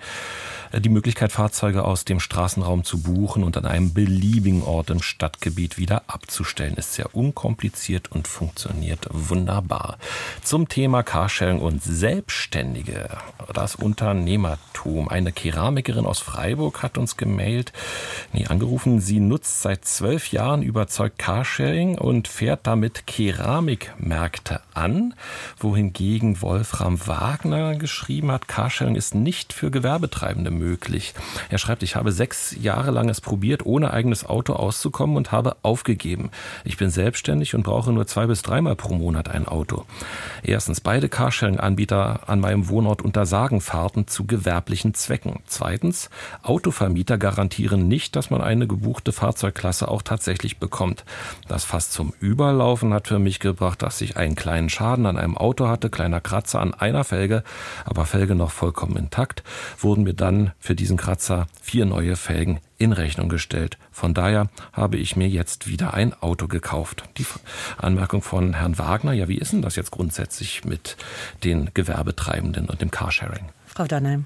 äh, die Möglichkeit, Fahrzeuge aus dem Straßenraum zu buchen und an einem beliebigen Ort im Stadtgebiet wieder abzustellen. Ist sehr unkompliziert und funktioniert wunderbar. Zum Thema Carsharing und Selbstständige, das Unternehmertum. Eine Keramikerin aus Freiburg hat uns gemailt, nee, angerufen. Sie nutzt seit zwölf Jahren überzeugt Carsharing und fährt damit Keramikmärkte an, wohingegen Wolfram Wagner geschrieben hat, Carsharing ist nicht für Gewerbetreibende möglich. Er schreibt, ich habe sechs Jahre lang es probiert, ohne eigenes Auto auszukommen und habe aufgegeben. Ich bin selbstständig und brauche nur zwei bis dreimal pro Monat ein Auto. Erstens, beide Carsharing-Anbieter an meinem Wohnort untersagen Fahrten zu gewerblichen Zwecken. Zweitens, Autovermieter garantieren nicht, dass man eine gebuchte Fahrzeugklasse auch tatsächlich bekommt. Das fast zum Überlaufen hat für mich gebracht, dass ich einen kleinen Schaden an einem Auto hatte, kleiner Kratzer an einer Felge, aber Felge noch vollkommen intakt, wurden mir dann für diesen Kratzer vier neue Felgen in Rechnung gestellt. Von daher habe ich mir jetzt wieder ein Auto gekauft. Die Anmerkung von Herrn Wagner, ja, wie ist denn das jetzt grundsätzlich mit den Gewerbetreibenden und dem Carsharing? Frau Dannheim.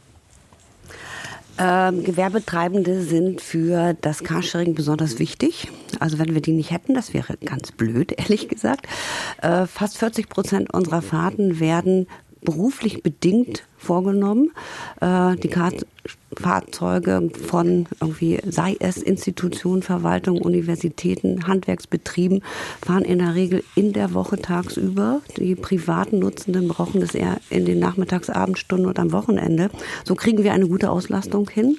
Ähm, Gewerbetreibende sind für das Carsharing besonders wichtig. Also wenn wir die nicht hätten, das wäre ganz blöd, ehrlich gesagt. Äh, fast 40 Prozent unserer Fahrten werden beruflich bedingt vorgenommen. Äh, die Fahrzeuge von irgendwie, sei es Institutionen, Verwaltungen, Universitäten, Handwerksbetrieben, fahren in der Regel in der Woche tagsüber. Die privaten Nutzenden brauchen das eher in den Nachmittags-, Abendstunden und am Wochenende. So kriegen wir eine gute Auslastung hin.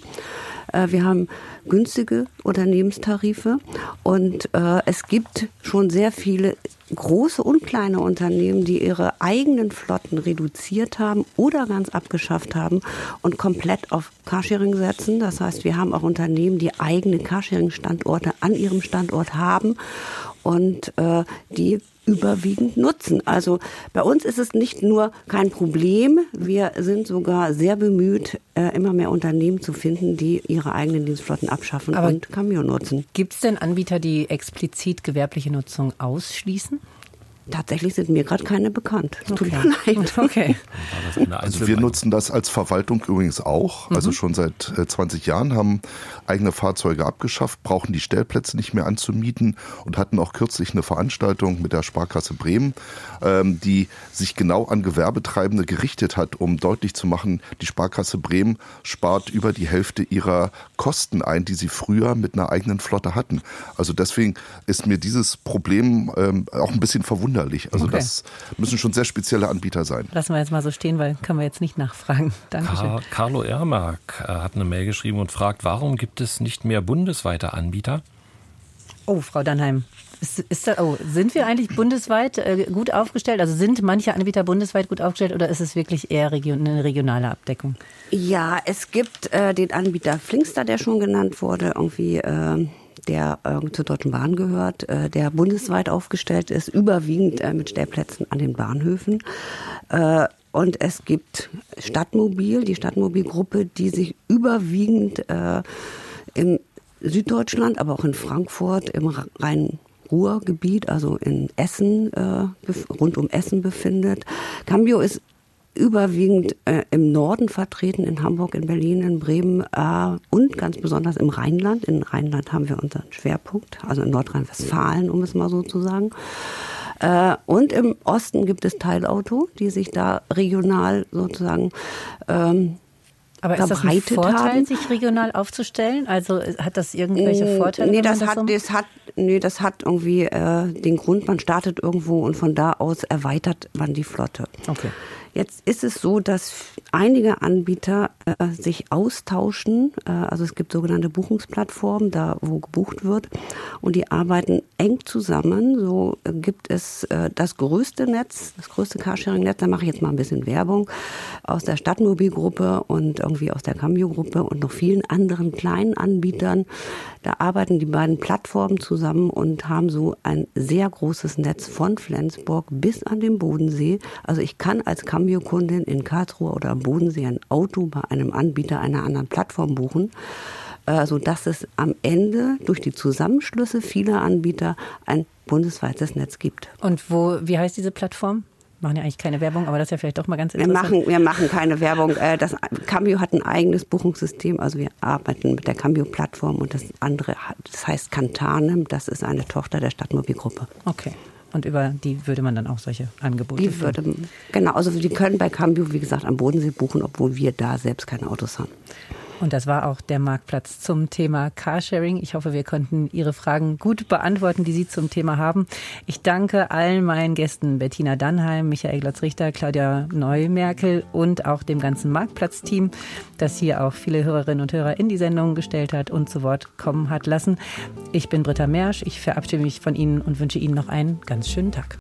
Äh, wir haben günstige Unternehmenstarife und äh, es gibt schon sehr viele große und kleine Unternehmen, die ihre eigenen Flotten reduziert haben oder ganz abgeschafft haben und komplett auf Carsharing setzen. Das heißt, wir haben auch Unternehmen, die eigene Carsharing-Standorte an ihrem Standort haben und äh, die überwiegend nutzen. Also bei uns ist es nicht nur kein Problem, wir sind sogar sehr bemüht, äh, immer mehr Unternehmen zu finden, die ihre eigenen Dienstflotten abschaffen Aber und Cameo nutzen. Gibt es denn Anbieter, die explizit gewerbliche Nutzung ausschließen? Tatsächlich sind mir gerade keine bekannt. Tut mir leid. Okay. Also wir nutzen das als Verwaltung übrigens auch. Also mhm. schon seit 20 äh, Jahren haben eigene Fahrzeuge abgeschafft, brauchen die Stellplätze nicht mehr anzumieten und hatten auch kürzlich eine Veranstaltung mit der Sparkasse Bremen, ähm, die sich genau an Gewerbetreibende gerichtet hat, um deutlich zu machen, die Sparkasse Bremen spart über die Hälfte ihrer Kosten ein, die sie früher mit einer eigenen Flotte hatten. Also deswegen ist mir dieses Problem ähm, auch ein bisschen verwundert verwunderlich. Also okay. das müssen schon sehr spezielle Anbieter sein. Lassen wir jetzt mal so stehen, weil können wir jetzt nicht nachfragen. Dankeschön. Car Carlo Ermark äh, hat eine Mail geschrieben und fragt, warum gibt es nicht mehr bundesweite Anbieter? Oh, Frau Dannheim, ist, ist das, oh, sind wir eigentlich bundesweit äh, gut aufgestellt? Also sind manche Anbieter bundesweit gut aufgestellt oder ist es wirklich eher region, eine regionale Abdeckung? Ja, es gibt äh, den Anbieter Flinkster, der schon genannt wurde, irgendwie äh, der äh, zur Deutschen Bahn gehört, äh, der bundesweit aufgestellt ist, überwiegend äh, mit Stellplätzen an den Bahnhöfen. Äh, und es gibt Stadtmobil, die Stadtmobilgruppe, die sich überwiegend äh, im Süddeutschland, aber auch in Frankfurt, im Rhein-Ruhr-Gebiet, also in Essen, äh, rund um Essen befindet. Cambio ist überwiegend äh, im Norden vertreten, in Hamburg, in Berlin, in Bremen äh, und ganz besonders im Rheinland. In Rheinland haben wir unseren Schwerpunkt, also in Nordrhein-Westfalen, um es mal so zu sagen. Äh, und im Osten gibt es Teilauto, die sich da regional sozusagen ähm, aber ist das ein Vorteil, haben. sich regional aufzustellen? Also hat das irgendwelche mm, Vorteile? Nee, das, das, hat, das, hat, nee, das hat irgendwie äh, den Grund, man startet irgendwo und von da aus erweitert man die Flotte. Okay. Jetzt ist es so, dass einige Anbieter äh, sich austauschen. Äh, also es gibt sogenannte Buchungsplattformen, da wo gebucht wird. Und die arbeiten eng zusammen. So gibt es äh, das größte Netz, das größte Carsharing-Netz. Da mache ich jetzt mal ein bisschen Werbung aus der Stadtmobilgruppe und irgendwie aus der Cambio-Gruppe und noch vielen anderen kleinen Anbietern. Da arbeiten die beiden Plattformen zusammen und haben so ein sehr großes Netz von Flensburg bis an den Bodensee. Also ich kann als Cambio-Kundin in Karlsruhe oder am Bodensee ein Auto bei einem Anbieter einer anderen Plattform buchen äh, sodass es am Ende durch die Zusammenschlüsse vieler Anbieter ein bundesweites Netz gibt. Und wo, wie heißt diese Plattform? Machen ja eigentlich keine Werbung, aber das ist ja vielleicht doch mal ganz interessant. Wir machen, wir machen keine Werbung. Äh, das Cambio hat ein eigenes Buchungssystem, also wir arbeiten mit der Cambio-Plattform und das andere, das heißt Cantanem, das ist eine Tochter der Stadtmobilgruppe. Okay. Und über die würde man dann auch solche Angebote Die würde, genau, also die können bei Cambio, wie gesagt, am Bodensee buchen, obwohl wir da selbst keine Autos haben. Und das war auch der Marktplatz zum Thema Carsharing. Ich hoffe, wir konnten Ihre Fragen gut beantworten, die Sie zum Thema haben. Ich danke allen meinen Gästen, Bettina Dannheim, Michael Glotz-Richter, Claudia Neumerkel und auch dem ganzen Marktplatz-Team, das hier auch viele Hörerinnen und Hörer in die Sendung gestellt hat und zu Wort kommen hat lassen. Ich bin Britta Mersch. Ich verabschiede mich von Ihnen und wünsche Ihnen noch einen ganz schönen Tag.